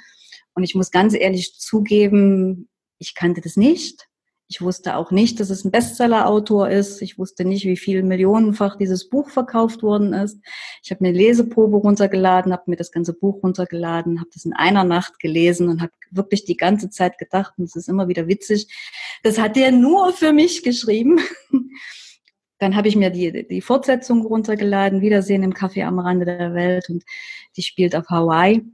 Und ich muss ganz ehrlich zugeben, ich kannte das nicht. Ich wusste auch nicht, dass es ein Bestseller-Autor ist. Ich wusste nicht, wie viel millionenfach dieses Buch verkauft worden ist. Ich habe mir Leseprobe runtergeladen, habe mir das ganze Buch runtergeladen, habe das in einer Nacht gelesen und habe wirklich die ganze Zeit gedacht, und es ist immer wieder witzig, das hat der nur für mich geschrieben. Dann habe ich mir die, die Fortsetzung runtergeladen, Wiedersehen im Café am Rande der Welt und die spielt auf Hawaii.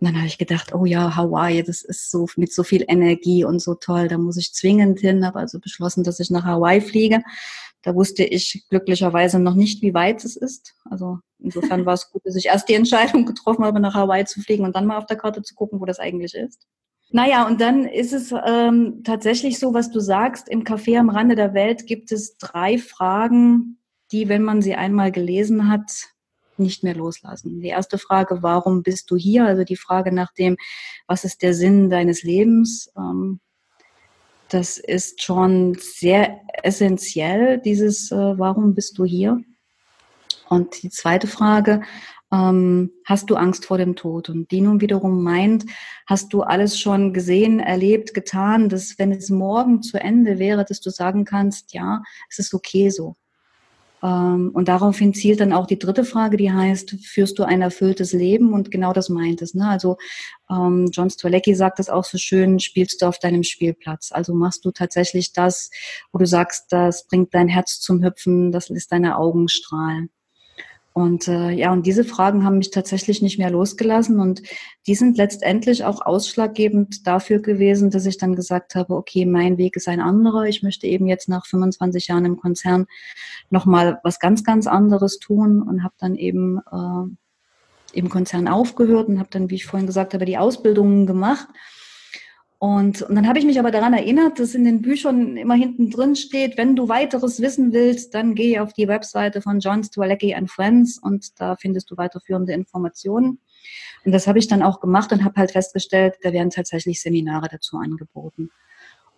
Und dann habe ich gedacht, oh ja, Hawaii, das ist so mit so viel Energie und so toll, da muss ich zwingend hin. Habe also beschlossen, dass ich nach Hawaii fliege. Da wusste ich glücklicherweise noch nicht, wie weit es ist. Also insofern war es gut, dass ich erst die Entscheidung getroffen habe, nach Hawaii zu fliegen und dann mal auf der Karte zu gucken, wo das eigentlich ist. Naja, und dann ist es ähm, tatsächlich so, was du sagst, im Café am Rande der Welt gibt es drei Fragen, die, wenn man sie einmal gelesen hat, nicht mehr loslassen. Die erste Frage, warum bist du hier? Also die Frage nach dem, was ist der Sinn deines Lebens? Ähm, das ist schon sehr essentiell, dieses, äh, warum bist du hier? Und die zweite Frage, ähm, hast du Angst vor dem Tod? Und die nun wiederum meint, hast du alles schon gesehen, erlebt, getan, dass wenn es morgen zu Ende wäre, dass du sagen kannst, ja, es ist okay so. Ähm, und daraufhin zielt dann auch die dritte Frage, die heißt, führst du ein erfülltes Leben? Und genau das meint es. Ne? Also ähm, John Strzelecki sagt das auch so schön, spielst du auf deinem Spielplatz. Also machst du tatsächlich das, wo du sagst, das bringt dein Herz zum Hüpfen, das lässt deine Augen strahlen. Und äh, ja, und diese Fragen haben mich tatsächlich nicht mehr losgelassen und die sind letztendlich auch ausschlaggebend dafür gewesen, dass ich dann gesagt habe, okay, mein Weg ist ein anderer. Ich möchte eben jetzt nach 25 Jahren im Konzern nochmal was ganz, ganz anderes tun und habe dann eben äh, im Konzern aufgehört und habe dann, wie ich vorhin gesagt habe, die Ausbildungen gemacht und, und dann habe ich mich aber daran erinnert, dass in den Büchern immer hinten drin steht, wenn du weiteres wissen willst, dann geh auf die Webseite von John Stralecki and Friends und da findest du weiterführende Informationen. Und das habe ich dann auch gemacht und habe halt festgestellt, da werden tatsächlich Seminare dazu angeboten.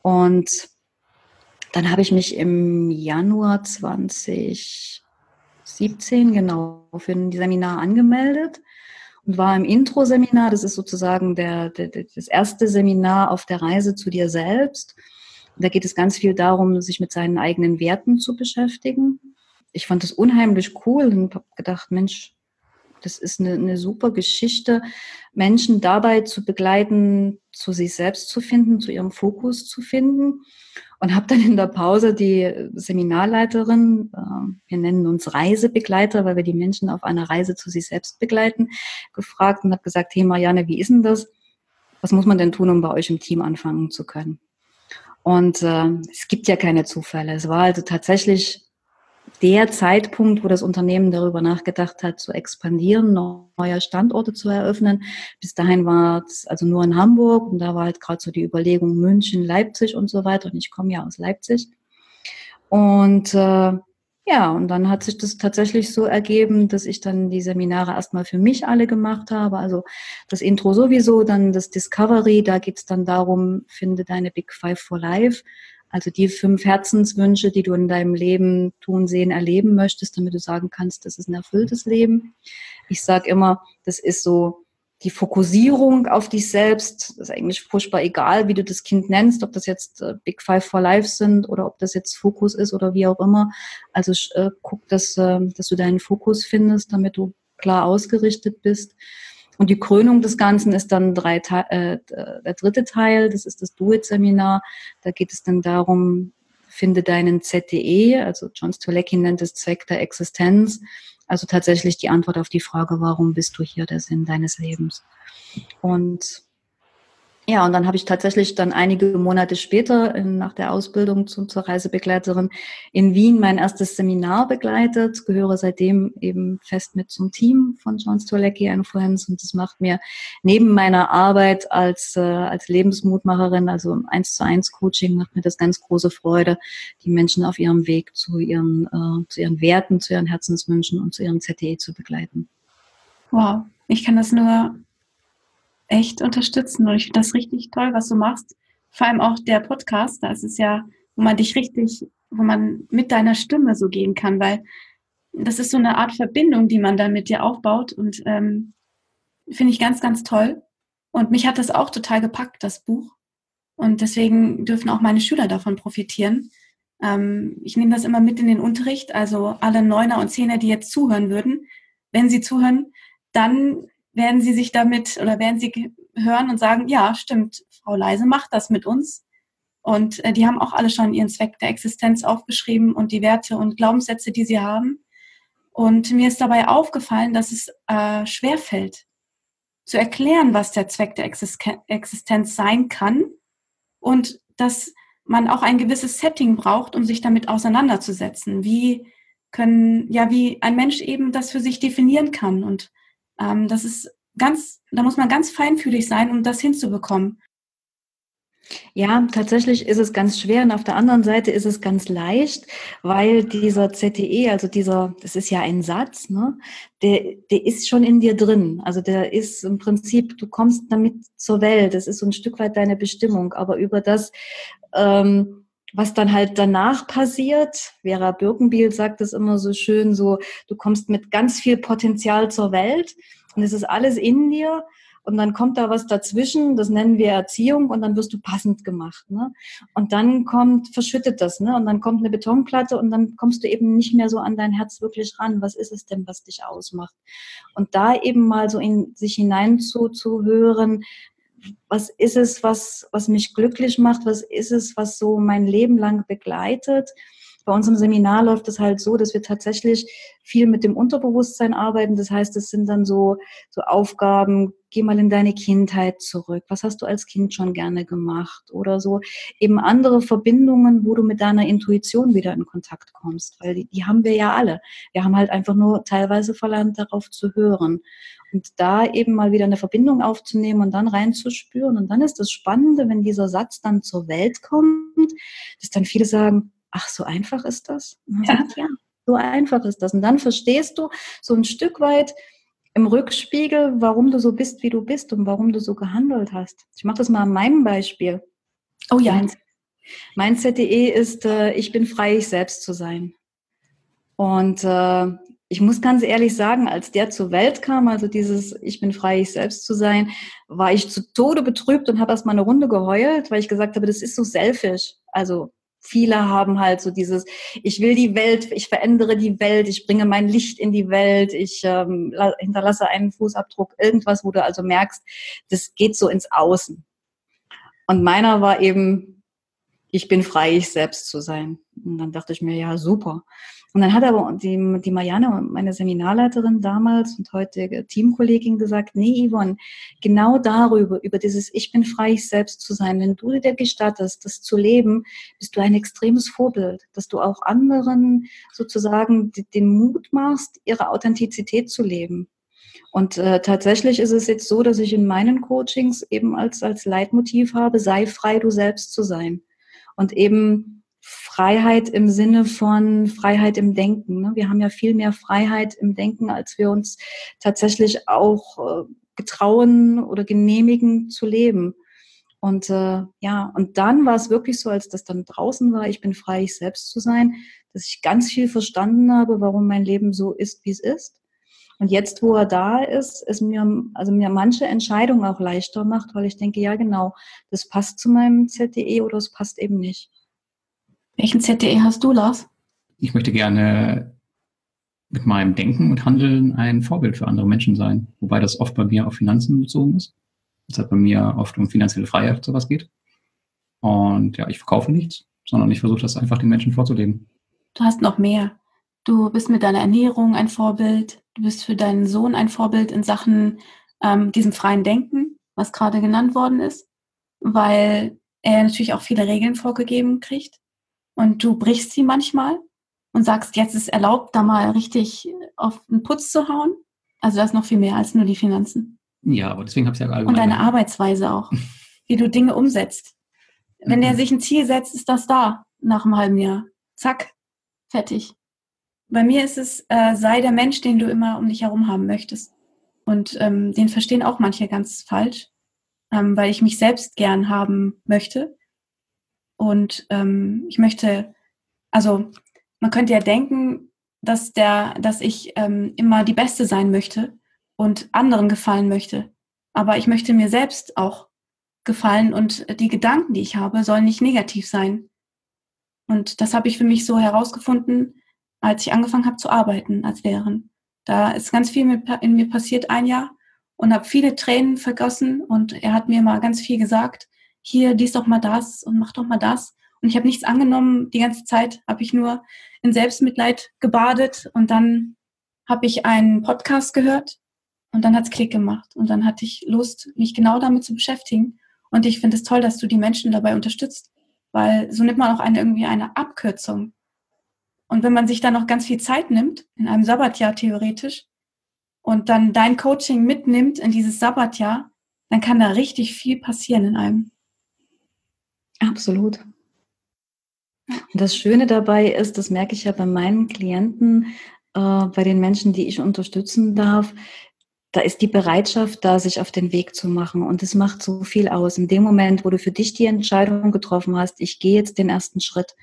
Und dann habe ich mich im Januar 2017 genau für ein Seminar angemeldet und war im Intro-Seminar. Das ist sozusagen der, der, das erste Seminar auf der Reise zu dir selbst. Da geht es ganz viel darum, sich mit seinen eigenen Werten zu beschäftigen. Ich fand das unheimlich cool und habe gedacht, Mensch, das ist eine, eine super Geschichte, Menschen dabei zu begleiten, zu sich selbst zu finden, zu ihrem Fokus zu finden. Und habe dann in der Pause die Seminarleiterin, äh, wir nennen uns Reisebegleiter, weil wir die Menschen auf einer Reise zu sich selbst begleiten, gefragt und habe gesagt, hey Marianne, wie ist denn das? Was muss man denn tun, um bei euch im Team anfangen zu können? Und äh, es gibt ja keine Zufälle. Es war also tatsächlich der Zeitpunkt, wo das Unternehmen darüber nachgedacht hat, zu expandieren, neue Standorte zu eröffnen. Bis dahin war es also nur in Hamburg und da war halt gerade so die Überlegung München, Leipzig und so weiter. Und ich komme ja aus Leipzig. Und äh, ja, und dann hat sich das tatsächlich so ergeben, dass ich dann die Seminare erstmal für mich alle gemacht habe. Also das Intro sowieso, dann das Discovery, da geht es dann darum, finde deine Big Five for Life. Also die fünf Herzenswünsche, die du in deinem Leben tun, sehen, erleben möchtest, damit du sagen kannst, das ist ein erfülltes Leben. Ich sage immer, das ist so die Fokussierung auf dich selbst. Das ist eigentlich furchtbar egal, wie du das Kind nennst, ob das jetzt äh, Big Five for Life sind oder ob das jetzt Fokus ist oder wie auch immer. Also äh, guck, dass, äh, dass du deinen Fokus findest, damit du klar ausgerichtet bist. Und die Krönung des Ganzen ist dann drei, äh, der dritte Teil, das ist das Do-It-Seminar. Da geht es dann darum, finde deinen ZDE, also John Stolecki nennt es Zweck der Existenz. Also tatsächlich die Antwort auf die Frage, warum bist du hier, der Sinn deines Lebens. Und ja, und dann habe ich tatsächlich dann einige Monate später nach der Ausbildung zu, zur Reisebegleiterin in Wien mein erstes Seminar begleitet, gehöre seitdem eben fest mit zum Team von John Stolecki Influence und das macht mir neben meiner Arbeit als, äh, als Lebensmutmacherin, also eins zu eins Coaching, macht mir das ganz große Freude, die Menschen auf ihrem Weg zu ihren, äh, zu ihren Werten, zu ihren Herzenswünschen und zu ihrem ZTE zu begleiten. Wow, ich kann das nur echt unterstützen. Und ich finde das richtig toll, was du machst. Vor allem auch der Podcast, da ist es ja, wo man dich richtig, wo man mit deiner Stimme so gehen kann, weil das ist so eine Art Verbindung, die man dann mit dir aufbaut und ähm, finde ich ganz, ganz toll. Und mich hat das auch total gepackt, das Buch. Und deswegen dürfen auch meine Schüler davon profitieren. Ähm, ich nehme das immer mit in den Unterricht, also alle Neuner und Zehner, die jetzt zuhören würden, wenn sie zuhören, dann werden sie sich damit oder werden sie hören und sagen, ja, stimmt, Frau Leise macht das mit uns. Und äh, die haben auch alle schon ihren Zweck der Existenz aufgeschrieben und die Werte und Glaubenssätze, die sie haben. Und mir ist dabei aufgefallen, dass es äh, schwerfällt, zu erklären, was der Zweck der Existenz sein kann und dass man auch ein gewisses Setting braucht, um sich damit auseinanderzusetzen. Wie können, ja, wie ein Mensch eben das für sich definieren kann. Und ähm, das ist ganz, da muss man ganz feinfühlig sein, um das hinzubekommen. Ja, tatsächlich ist es ganz schwer und auf der anderen Seite ist es ganz leicht, weil dieser ZTE, also dieser, das ist ja ein Satz, ne, der, der ist schon in dir drin. Also der ist im Prinzip, du kommst damit zur Welt. Das ist so ein Stück weit deine Bestimmung. Aber über das, ähm, was dann halt danach passiert, Vera Birkenbiel sagt es immer so schön, so, du kommst mit ganz viel Potenzial zur Welt und es ist alles in dir und dann kommt da was dazwischen, das nennen wir Erziehung und dann wirst du passend gemacht. Ne? Und dann kommt, verschüttet das, ne? Und dann kommt eine Betonplatte und dann kommst du eben nicht mehr so an dein Herz wirklich ran. Was ist es denn, was dich ausmacht? Und da eben mal so in sich hinein zu, zu hören, was ist es, was, was mich glücklich macht? Was ist es, was so mein Leben lang begleitet? Bei unserem Seminar läuft es halt so, dass wir tatsächlich viel mit dem Unterbewusstsein arbeiten. Das heißt, es sind dann so, so Aufgaben, geh mal in deine Kindheit zurück. Was hast du als Kind schon gerne gemacht? Oder so eben andere Verbindungen, wo du mit deiner Intuition wieder in Kontakt kommst. Weil die, die haben wir ja alle. Wir haben halt einfach nur teilweise verlernt, darauf zu hören. Und da eben mal wieder eine Verbindung aufzunehmen und dann reinzuspüren. Und dann ist das Spannende, wenn dieser Satz dann zur Welt kommt, dass dann viele sagen, ach, so einfach ist das? Ja. ja, so einfach ist das. Und dann verstehst du so ein Stück weit im Rückspiegel, warum du so bist, wie du bist und warum du so gehandelt hast. Ich mache das mal an meinem Beispiel. Oh ja. Mein, mein ZDE ist, äh, ich bin frei, ich selbst zu sein. Und äh, ich muss ganz ehrlich sagen, als der zur Welt kam, also dieses Ich bin frei, ich selbst zu sein, war ich zu Tode betrübt und habe erst mal eine Runde geheult, weil ich gesagt habe, das ist so selfish. Also viele haben halt so dieses, ich will die Welt, ich verändere die Welt, ich bringe mein Licht in die Welt, ich ähm, hinterlasse einen Fußabdruck, irgendwas, wo du also merkst, das geht so ins Außen. Und meiner war eben, ich bin frei, ich selbst zu sein. Und dann dachte ich mir, ja, super. Und dann hat aber die, die Marianne, meine Seminarleiterin damals und heutige Teamkollegin gesagt, nee, Yvonne, genau darüber, über dieses Ich bin frei, ich selbst zu sein, wenn du dir gestattest, das zu leben, bist du ein extremes Vorbild, dass du auch anderen sozusagen den Mut machst, ihre Authentizität zu leben. Und äh, tatsächlich ist es jetzt so, dass ich in meinen Coachings eben als, als Leitmotiv habe, sei frei, du selbst zu sein. Und eben Freiheit im Sinne von Freiheit im Denken. Ne? Wir haben ja viel mehr Freiheit im Denken, als wir uns tatsächlich auch äh, getrauen oder genehmigen zu leben. Und äh, ja, und dann war es wirklich so, als das dann draußen war, ich bin frei, ich selbst zu sein, dass ich ganz viel verstanden habe, warum mein Leben so ist, wie es ist. Und jetzt, wo er da ist, ist mir, also mir manche Entscheidungen auch leichter macht, weil ich denke, ja genau, das passt zu meinem ZDE oder es passt eben nicht. Welchen ZDE hast du, Lars? Ich möchte gerne mit meinem Denken und Handeln ein Vorbild für andere Menschen sein, wobei das oft bei mir auf Finanzen bezogen ist. Es hat bei mir oft um finanzielle Freiheit sowas geht. Und ja, ich verkaufe nichts, sondern ich versuche das einfach den Menschen vorzuleben. Du hast noch mehr. Du bist mit deiner Ernährung ein Vorbild. Du bist für deinen Sohn ein Vorbild in Sachen ähm, diesem freien Denken, was gerade genannt worden ist, weil er natürlich auch viele Regeln vorgegeben kriegt und du brichst sie manchmal und sagst, jetzt ist erlaubt, da mal richtig auf den Putz zu hauen. Also das ist noch viel mehr als nur die Finanzen. Ja, aber deswegen habe ich ja allgemein. Und deine Arbeitsweise auch, wie du Dinge umsetzt. Wenn mhm. er sich ein Ziel setzt, ist das da nach einem halben Jahr. Zack, fertig. Bei mir ist es, äh, sei der Mensch, den du immer um dich herum haben möchtest. Und ähm, den verstehen auch manche ganz falsch, ähm, weil ich mich selbst gern haben möchte. Und ähm, ich möchte, also man könnte ja denken, dass der, dass ich ähm, immer die Beste sein möchte und anderen gefallen möchte. Aber ich möchte mir selbst auch gefallen und die Gedanken, die ich habe, sollen nicht negativ sein. Und das habe ich für mich so herausgefunden, als ich angefangen habe zu arbeiten als Lehrerin. Da ist ganz viel in mir passiert ein Jahr und habe viele Tränen vergossen und er hat mir mal ganz viel gesagt hier, lies doch mal das und mach doch mal das. Und ich habe nichts angenommen. Die ganze Zeit habe ich nur in Selbstmitleid gebadet. Und dann habe ich einen Podcast gehört Und dann hat es Klick gemacht. Und dann hatte ich Lust, mich genau damit zu beschäftigen. Und ich finde es toll, dass du die Menschen dabei unterstützt, weil so nimmt man auch eine, irgendwie eine Abkürzung. Und wenn man sich dann noch ganz viel Zeit nimmt, in einem Sabbatjahr theoretisch, und dann dein Coaching mitnimmt in dieses Sabbatjahr, dann kann da richtig viel passieren in einem. Absolut. Und das Schöne dabei ist, das merke ich ja bei meinen Klienten, äh, bei den Menschen, die ich unterstützen darf, da ist die Bereitschaft da, sich auf den Weg zu machen. Und das macht so viel aus. In dem Moment, wo du für dich die Entscheidung getroffen hast, ich gehe jetzt den ersten Schritt,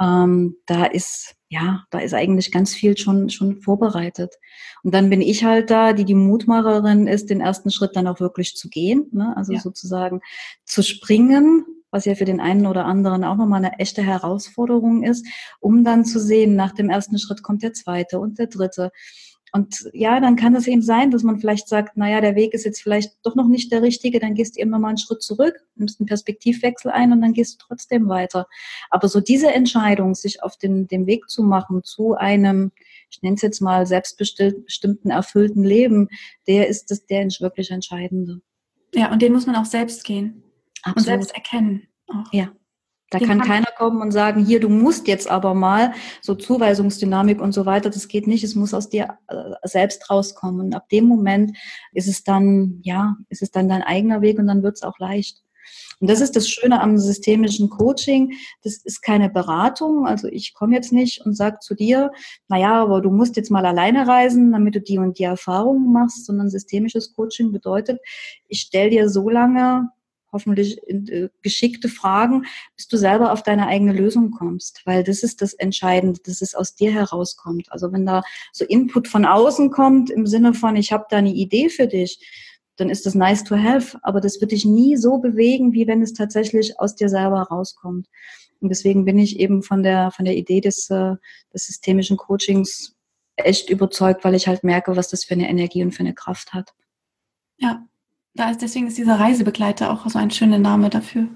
ähm, da ist, ja, da ist eigentlich ganz viel schon, schon vorbereitet. Und dann bin ich halt da, die die Mutmacherin ist, den ersten Schritt dann auch wirklich zu gehen, ne? also ja. sozusagen zu springen, was ja für den einen oder anderen auch nochmal eine echte Herausforderung ist, um dann zu sehen, nach dem ersten Schritt kommt der zweite und der dritte. Und ja, dann kann es eben sein, dass man vielleicht sagt, naja, der Weg ist jetzt vielleicht doch noch nicht der richtige, dann gehst du eben nochmal einen Schritt zurück, nimmst einen Perspektivwechsel ein und dann gehst du trotzdem weiter. Aber so diese Entscheidung, sich auf den, den Weg zu machen zu einem, ich nenne es jetzt mal selbstbestimmten, erfüllten Leben, der ist das, der wirklich Entscheidende. Ja, und den muss man auch selbst gehen. Absolut. Und selbst erkennen. Auch. Ja. Da kann keiner kommen und sagen, hier, du musst jetzt aber mal, so Zuweisungsdynamik und so weiter, das geht nicht, es muss aus dir äh, selbst rauskommen. Und ab dem Moment ist es dann, ja, ist es dann dein eigener Weg und dann wird es auch leicht. Und das ist das Schöne am systemischen Coaching. Das ist keine Beratung. Also ich komme jetzt nicht und sage zu dir, naja, aber du musst jetzt mal alleine reisen, damit du die und die Erfahrungen machst, sondern systemisches Coaching bedeutet, ich stelle dir so lange hoffentlich äh, geschickte Fragen, bis du selber auf deine eigene Lösung kommst. Weil das ist das Entscheidende, dass es aus dir herauskommt. Also wenn da so Input von außen kommt im Sinne von, ich habe da eine Idee für dich, dann ist das nice to have, aber das wird dich nie so bewegen, wie wenn es tatsächlich aus dir selber rauskommt. Und deswegen bin ich eben von der, von der Idee des, äh, des systemischen Coachings echt überzeugt, weil ich halt merke, was das für eine Energie und für eine Kraft hat. Ja, da ist, deswegen ist dieser Reisebegleiter auch so ein schöner Name dafür.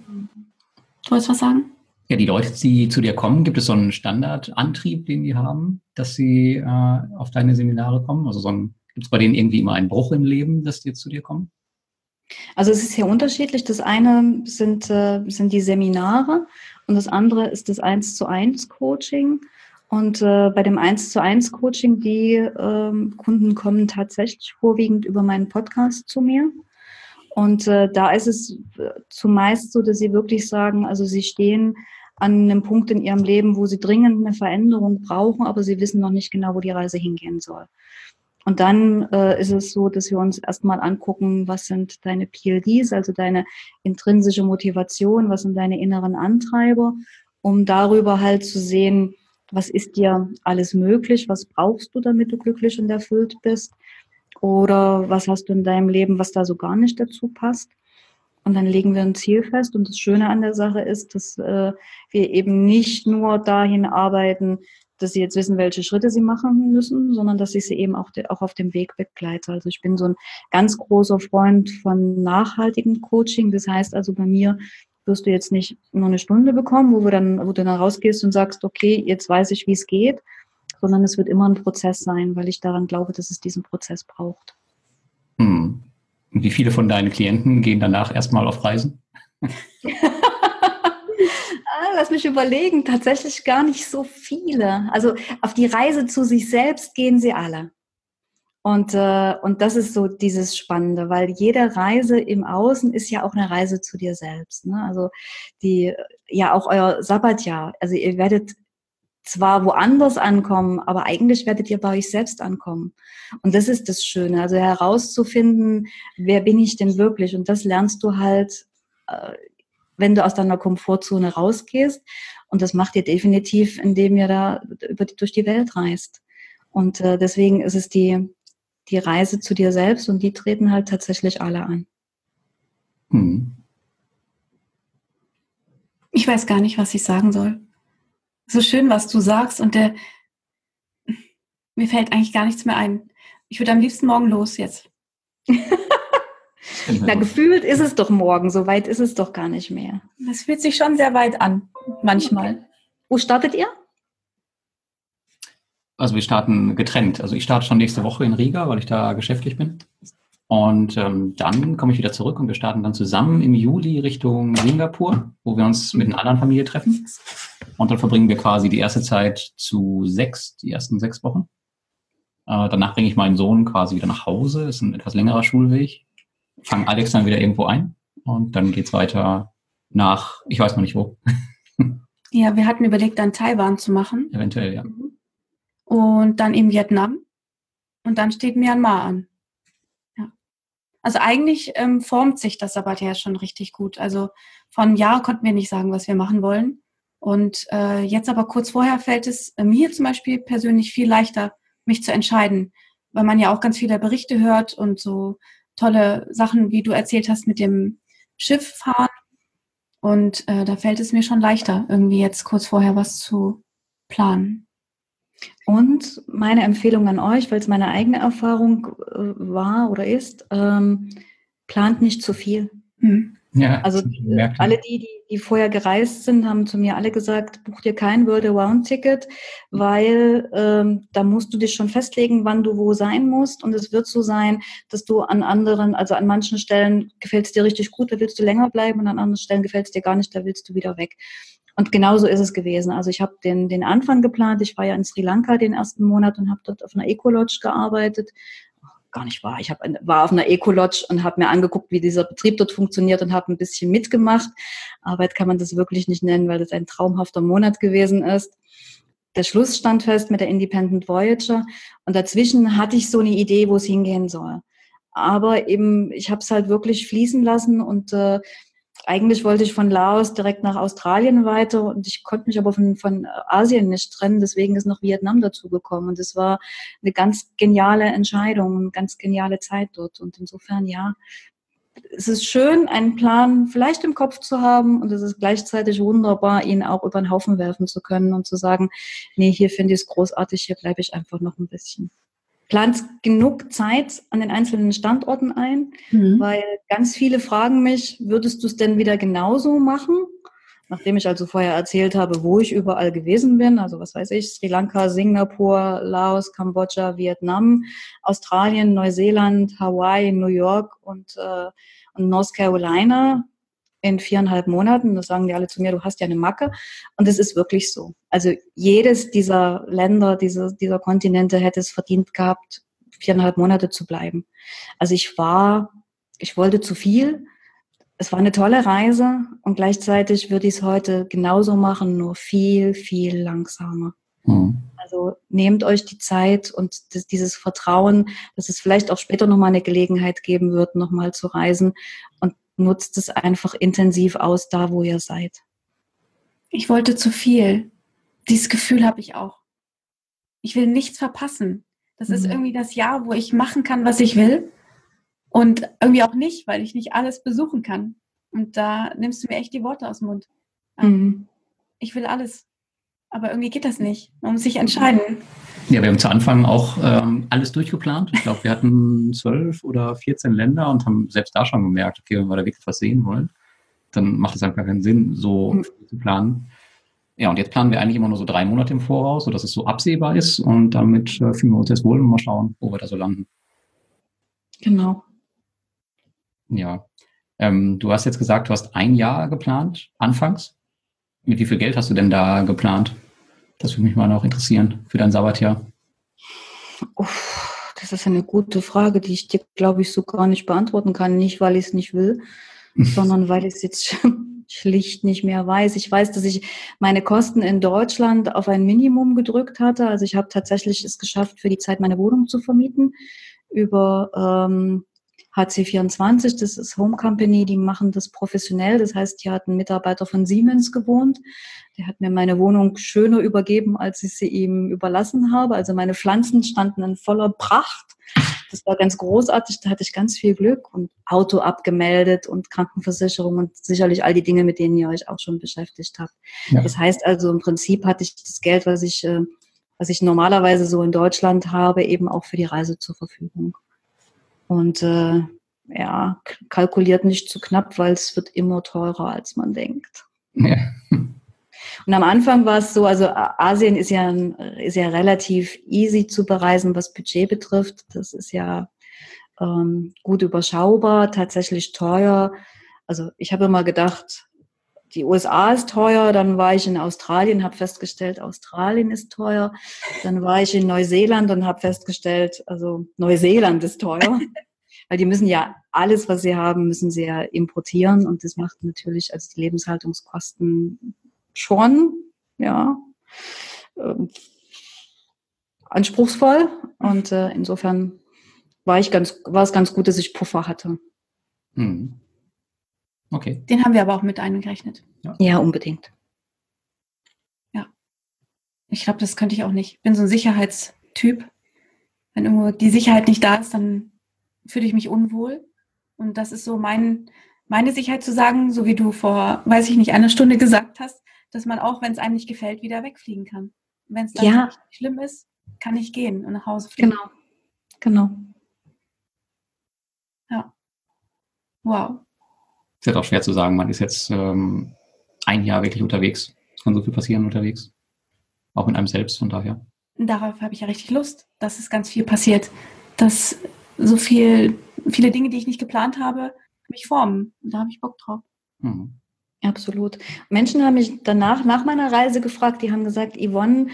Du wolltest was sagen? Ja, die Leute, die zu dir kommen, gibt es so einen Standardantrieb, den die haben, dass sie äh, auf deine Seminare kommen? Also so gibt es bei denen irgendwie immer einen Bruch im Leben, dass die zu dir kommen? Also es ist sehr unterschiedlich. Das eine sind, äh, sind die Seminare und das andere ist das Eins zu eins Coaching. Und äh, bei dem 1 zu 1 Coaching, die ähm, Kunden kommen tatsächlich vorwiegend über meinen Podcast zu mir. Und äh, da ist es äh, zumeist so, dass sie wirklich sagen, also sie stehen an einem Punkt in ihrem Leben, wo sie dringend eine Veränderung brauchen, aber sie wissen noch nicht genau, wo die Reise hingehen soll. Und dann äh, ist es so, dass wir uns erstmal angucken, was sind deine PLDs, also deine intrinsische Motivation, was sind deine inneren Antreiber, um darüber halt zu sehen, was ist dir alles möglich, was brauchst du, damit du glücklich und erfüllt bist oder was hast du in deinem Leben, was da so gar nicht dazu passt? Und dann legen wir ein Ziel fest. Und das Schöne an der Sache ist, dass äh, wir eben nicht nur dahin arbeiten, dass sie jetzt wissen, welche Schritte sie machen müssen, sondern dass ich sie eben auch, auch auf dem Weg begleite. Also ich bin so ein ganz großer Freund von nachhaltigem Coaching. Das heißt also bei mir wirst du jetzt nicht nur eine Stunde bekommen, wo, wir dann, wo du dann rausgehst und sagst, okay, jetzt weiß ich, wie es geht, sondern es wird immer ein Prozess sein, weil ich daran glaube, dass es diesen Prozess braucht. Hm. Und wie viele von deinen Klienten gehen danach erstmal auf Reisen? ah, lass mich überlegen, tatsächlich gar nicht so viele. Also auf die Reise zu sich selbst gehen sie alle. Und, äh, und das ist so dieses Spannende, weil jede Reise im Außen ist ja auch eine Reise zu dir selbst. Ne? Also die, ja auch euer Sabbatjahr. Also ihr werdet zwar woanders ankommen, aber eigentlich werdet ihr bei euch selbst ankommen. Und das ist das Schöne, also herauszufinden, wer bin ich denn wirklich? Und das lernst du halt, äh, wenn du aus deiner Komfortzone rausgehst. Und das macht ihr definitiv, indem ihr da über die, durch die Welt reist. Und äh, deswegen ist es die, die Reise zu dir selbst und die treten halt tatsächlich alle an. Hm. Ich weiß gar nicht, was ich sagen soll so schön, was du sagst und der, mir fällt eigentlich gar nichts mehr ein. Ich würde am liebsten morgen los jetzt. Na, gefühlt ist es doch morgen, so weit ist es doch gar nicht mehr. Das fühlt sich schon sehr weit an, manchmal. Wo startet ihr? also wir starten getrennt. Also ich starte schon nächste Woche in Riga, weil ich da geschäftlich bin. Und ähm, dann komme ich wieder zurück und wir starten dann zusammen im Juli Richtung Singapur, wo wir uns mit einer anderen Familie treffen. Und dann verbringen wir quasi die erste Zeit zu sechs, die ersten sechs Wochen. Äh, danach bringe ich meinen Sohn quasi wieder nach Hause. Ist ein etwas längerer Schulweg. Fange Alex dann wieder irgendwo ein. Und dann geht's weiter nach, ich weiß noch nicht wo. Ja, wir hatten überlegt, dann Taiwan zu machen. Eventuell, ja. Und dann eben Vietnam. Und dann steht Myanmar an. Ja. Also eigentlich ähm, formt sich das aber ja schon richtig gut. Also vor einem Jahr konnten wir nicht sagen, was wir machen wollen. Und äh, jetzt aber kurz vorher fällt es äh, mir zum Beispiel persönlich viel leichter, mich zu entscheiden, weil man ja auch ganz viele Berichte hört und so tolle Sachen, wie du erzählt hast, mit dem Schiff fahren. Und äh, da fällt es mir schon leichter, irgendwie jetzt kurz vorher was zu planen. Und meine Empfehlung an euch, weil es meine eigene Erfahrung äh, war oder ist, ähm, plant nicht zu viel. Hm. Ja, also alle die, die, die vorher gereist sind, haben zu mir alle gesagt, buch dir kein World Around Ticket, weil ähm, da musst du dich schon festlegen, wann du wo sein musst. Und es wird so sein, dass du an anderen, also an manchen Stellen gefällt es dir richtig gut, da willst du länger bleiben und an anderen Stellen gefällt es dir gar nicht, da willst du wieder weg. Und genauso ist es gewesen. Also ich habe den, den Anfang geplant. Ich war ja in Sri Lanka den ersten Monat und habe dort auf einer Eco-Lodge gearbeitet. Gar nicht wahr. Ich hab, war auf einer Eco-Lodge und habe mir angeguckt, wie dieser Betrieb dort funktioniert und habe ein bisschen mitgemacht. Arbeit kann man das wirklich nicht nennen, weil das ein traumhafter Monat gewesen ist. Der Schluss stand fest mit der Independent Voyager und dazwischen hatte ich so eine Idee, wo es hingehen soll. Aber eben, ich habe es halt wirklich fließen lassen und äh, eigentlich wollte ich von Laos direkt nach Australien weiter und ich konnte mich aber von, von Asien nicht trennen. Deswegen ist noch Vietnam dazugekommen. Und es war eine ganz geniale Entscheidung, eine ganz geniale Zeit dort. Und insofern, ja, es ist schön, einen Plan vielleicht im Kopf zu haben und es ist gleichzeitig wunderbar, ihn auch über den Haufen werfen zu können und zu sagen, nee, hier finde ich es großartig, hier bleibe ich einfach noch ein bisschen plant genug Zeit an den einzelnen Standorten ein, mhm. weil ganz viele fragen mich, würdest du es denn wieder genauso machen? Nachdem ich also vorher erzählt habe, wo ich überall gewesen bin, also was weiß ich, Sri Lanka, Singapur, Laos, Kambodscha, Vietnam, Australien, Neuseeland, Hawaii, New York und, äh, und North Carolina, in viereinhalb Monaten. Das sagen die alle zu mir, du hast ja eine Macke. Und es ist wirklich so. Also jedes dieser Länder, diese, dieser Kontinente hätte es verdient gehabt, viereinhalb Monate zu bleiben. Also ich war, ich wollte zu viel. Es war eine tolle Reise und gleichzeitig würde ich es heute genauso machen, nur viel, viel langsamer. Mhm. Also nehmt euch die Zeit und das, dieses Vertrauen, dass es vielleicht auch später nochmal eine Gelegenheit geben wird, nochmal zu reisen. Und nutzt es einfach intensiv aus, da wo ihr seid. Ich wollte zu viel. Dieses Gefühl habe ich auch. Ich will nichts verpassen. Das mhm. ist irgendwie das Jahr, wo ich machen kann, was ich will. Und irgendwie auch nicht, weil ich nicht alles besuchen kann. Und da nimmst du mir echt die Worte aus dem Mund. Ähm, mhm. Ich will alles. Aber irgendwie geht das nicht. Man muss sich entscheiden. Ja, wir haben zu Anfang auch ähm, alles durchgeplant. Ich glaube, wir hatten zwölf oder 14 Länder und haben selbst da schon gemerkt, okay, wenn wir da wirklich was sehen wollen, dann macht es einfach keinen Sinn, so mhm. zu planen. Ja, und jetzt planen wir eigentlich immer nur so drei Monate im Voraus, sodass es so absehbar ist und damit äh, fühlen wir uns jetzt wohl und mal schauen, wo wir da so landen. Genau. Ja. Ähm, du hast jetzt gesagt, du hast ein Jahr geplant, anfangs. Mit wie viel Geld hast du denn da geplant? Das würde mich mal noch interessieren für dein Sabbatjahr. Uff, das ist eine gute Frage, die ich dir, glaube ich, so gar nicht beantworten kann. Nicht, weil ich es nicht will, sondern weil ich es jetzt schlicht nicht mehr weiß. Ich weiß, dass ich meine Kosten in Deutschland auf ein Minimum gedrückt hatte. Also ich habe tatsächlich es geschafft, für die Zeit meine Wohnung zu vermieten über ähm, HC24, das ist Home Company, die machen das professionell. Das heißt, hier hat ein Mitarbeiter von Siemens gewohnt. Der hat mir meine Wohnung schöner übergeben, als ich sie ihm überlassen habe. Also meine Pflanzen standen in voller Pracht. Das war ganz großartig, da hatte ich ganz viel Glück und Auto abgemeldet und Krankenversicherung und sicherlich all die Dinge, mit denen ihr euch auch schon beschäftigt habt. Ja. Das heißt also, im Prinzip hatte ich das Geld, was ich, äh, was ich normalerweise so in Deutschland habe, eben auch für die Reise zur Verfügung. Und äh, ja, kalkuliert nicht zu knapp, weil es wird immer teurer, als man denkt. Ja. Und am Anfang war es so, also Asien ist ja, ist ja relativ easy zu bereisen, was Budget betrifft. Das ist ja ähm, gut überschaubar, tatsächlich teuer. Also ich habe immer gedacht, die USA ist teuer, dann war ich in Australien, habe festgestellt, Australien ist teuer. Dann war ich in Neuseeland und habe festgestellt, also Neuseeland ist teuer. Weil die müssen ja alles, was sie haben, müssen sie ja importieren und das macht natürlich also die Lebenshaltungskosten schon, ja, äh, anspruchsvoll. Und äh, insofern war ich ganz, war es ganz gut, dass ich Puffer hatte. Hm. Okay. Den haben wir aber auch mit eingerechnet. Ja, ja unbedingt. Ja. Ich glaube, das könnte ich auch nicht. Ich bin so ein Sicherheitstyp. Wenn irgendwo die Sicherheit nicht da ist, dann fühle ich mich unwohl. Und das ist so mein, meine Sicherheit zu sagen, so wie du vor, weiß ich nicht, einer Stunde gesagt hast, dass man auch, wenn es einem nicht gefällt, wieder wegfliegen kann. Wenn es dann ja. nicht schlimm ist, kann ich gehen und nach Hause fliegen. Genau. Genau. Ja. Wow. Es ist auch schwer zu sagen, man ist jetzt ähm, ein Jahr wirklich unterwegs. Es kann so viel passieren unterwegs. Auch mit einem selbst, von daher. Darauf habe ich ja richtig Lust, dass es ganz viel passiert. Dass so viel, viele Dinge, die ich nicht geplant habe, mich formen. Und da habe ich Bock drauf. Mhm. Absolut. Menschen haben mich danach, nach meiner Reise gefragt, die haben gesagt, Yvonne,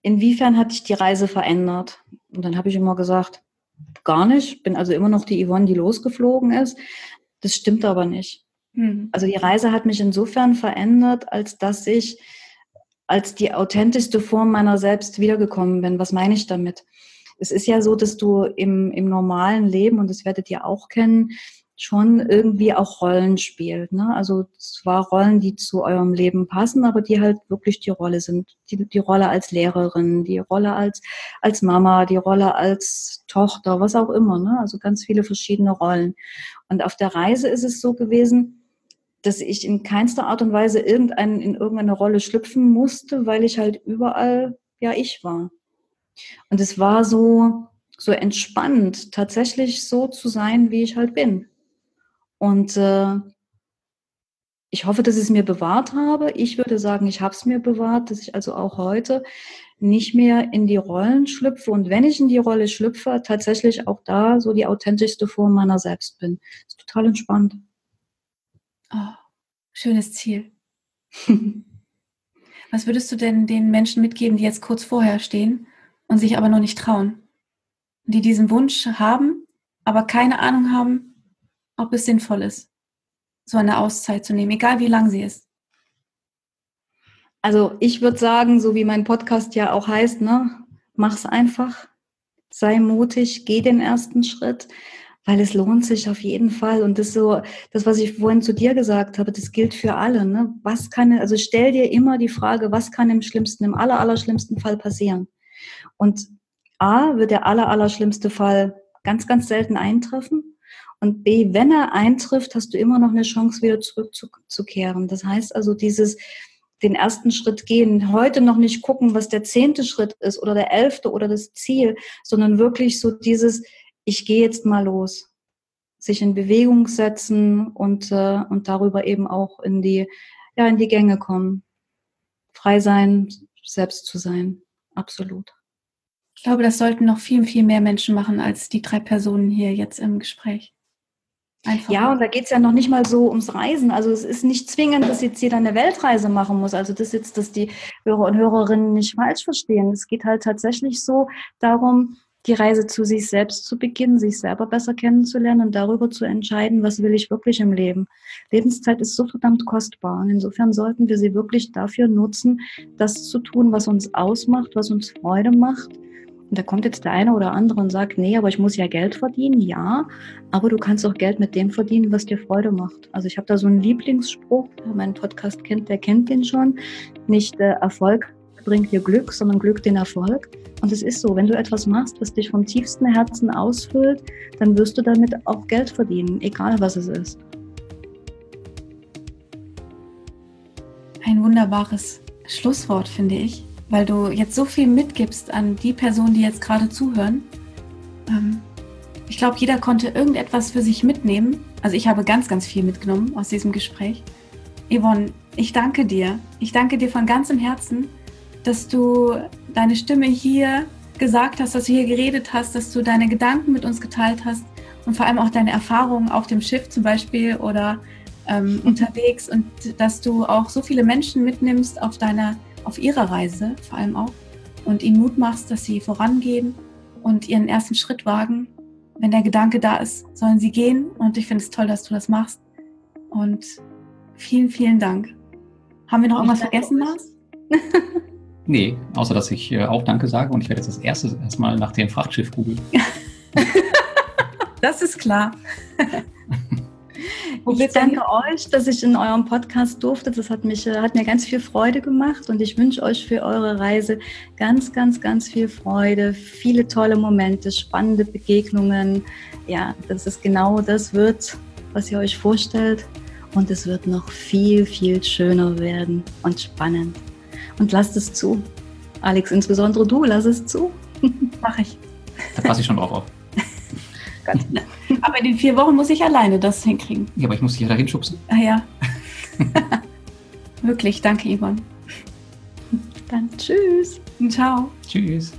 inwiefern hat dich die Reise verändert? Und dann habe ich immer gesagt, gar nicht. Bin also immer noch die Yvonne, die losgeflogen ist. Das stimmt aber nicht. Mhm. Also die Reise hat mich insofern verändert, als dass ich als die authentischste Form meiner selbst wiedergekommen bin. Was meine ich damit? Es ist ja so, dass du im, im normalen Leben, und das werdet ihr auch kennen, schon irgendwie auch Rollen spielt. Ne? Also zwar Rollen, die zu eurem Leben passen, aber die halt wirklich die Rolle sind. Die, die Rolle als Lehrerin, die Rolle als, als Mama, die Rolle als Tochter, was auch immer. Ne? Also ganz viele verschiedene Rollen. Und auf der Reise ist es so gewesen, dass ich in keinster Art und Weise irgendein, in irgendeine Rolle schlüpfen musste, weil ich halt überall ja ich war. Und es war so, so entspannt, tatsächlich so zu sein, wie ich halt bin. Und äh, ich hoffe, dass ich es mir bewahrt habe. Ich würde sagen, ich habe es mir bewahrt, dass ich also auch heute nicht mehr in die Rollen schlüpfe und wenn ich in die Rolle schlüpfe, tatsächlich auch da so die authentischste Form meiner selbst bin. Das ist total entspannt. Oh, schönes Ziel. Was würdest du denn den Menschen mitgeben, die jetzt kurz vorher stehen und sich aber noch nicht trauen? Die diesen Wunsch haben, aber keine Ahnung haben, ob es sinnvoll ist, so eine Auszeit zu nehmen, egal wie lang sie ist. Also ich würde sagen, so wie mein Podcast ja auch heißt, ne, mach's einfach, sei mutig, geh den ersten Schritt, weil es lohnt sich auf jeden Fall. Und das so, das, was ich vorhin zu dir gesagt habe, das gilt für alle. Ne? Was kann, also stell dir immer die Frage, was kann im schlimmsten, im aller, aller schlimmsten Fall passieren? Und A, wird der aller, aller schlimmste Fall ganz, ganz selten eintreffen. Und B, wenn er eintrifft, hast du immer noch eine Chance, wieder zurückzukehren. Das heißt also, dieses, den ersten Schritt gehen, heute noch nicht gucken, was der zehnte Schritt ist oder der elfte oder das Ziel, sondern wirklich so dieses, ich gehe jetzt mal los. Sich in Bewegung setzen und, äh, und darüber eben auch in die, ja, in die Gänge kommen. Frei sein, selbst zu sein. Absolut. Ich glaube, das sollten noch viel, viel mehr Menschen machen als die drei Personen hier jetzt im Gespräch. Einfach. Ja, und da geht es ja noch nicht mal so ums Reisen. Also es ist nicht zwingend, dass jetzt jeder eine Weltreise machen muss. Also das jetzt, dass die Hörer und Hörerinnen nicht falsch verstehen. Es geht halt tatsächlich so darum, die Reise zu sich selbst zu beginnen, sich selber besser kennenzulernen und darüber zu entscheiden, was will ich wirklich im Leben. Lebenszeit ist so verdammt kostbar und insofern sollten wir sie wirklich dafür nutzen, das zu tun, was uns ausmacht, was uns Freude macht und da kommt jetzt der eine oder andere und sagt, nee, aber ich muss ja Geld verdienen. Ja, aber du kannst auch Geld mit dem verdienen, was dir Freude macht. Also ich habe da so einen Lieblingsspruch, wer meinen Podcast kennt, der kennt den schon. Nicht äh, Erfolg bringt dir Glück, sondern Glück den Erfolg. Und es ist so, wenn du etwas machst, was dich vom tiefsten Herzen ausfüllt, dann wirst du damit auch Geld verdienen, egal was es ist. Ein wunderbares Schlusswort, finde ich weil du jetzt so viel mitgibst an die Personen, die jetzt gerade zuhören. Ähm, ich glaube, jeder konnte irgendetwas für sich mitnehmen. Also ich habe ganz, ganz viel mitgenommen aus diesem Gespräch. Yvonne, ich danke dir. Ich danke dir von ganzem Herzen, dass du deine Stimme hier gesagt hast, dass du hier geredet hast, dass du deine Gedanken mit uns geteilt hast und vor allem auch deine Erfahrungen auf dem Schiff zum Beispiel oder ähm, unterwegs und dass du auch so viele Menschen mitnimmst auf deiner, auf ihrer Reise vor allem auch und ihnen Mut machst, dass sie vorangehen und ihren ersten Schritt wagen. Wenn der Gedanke da ist, sollen sie gehen und ich finde es toll, dass du das machst. Und vielen, vielen Dank. Haben wir noch irgendwas vergessen, Lars? nee, außer dass ich äh, auch Danke sage und ich werde jetzt als erstes erstmal nach dem Frachtschiff googeln. das ist klar. Ich danke euch, dass ich in eurem Podcast durfte. Das hat, mich, äh, hat mir ganz viel Freude gemacht und ich wünsche euch für eure Reise ganz, ganz, ganz viel Freude, viele tolle Momente, spannende Begegnungen. Ja, dass es genau das wird, was ihr euch vorstellt und es wird noch viel, viel schöner werden und spannend. Und lasst es zu. Alex, insbesondere du, lass es zu. Mach ich. Da passe ich schon drauf auf. aber in den vier Wochen muss ich alleine das hinkriegen. Ja, aber ich muss dich ja dahin schubsen. Ah ja. Wirklich, danke Yvonne. Dann tschüss. Ciao. Tschüss.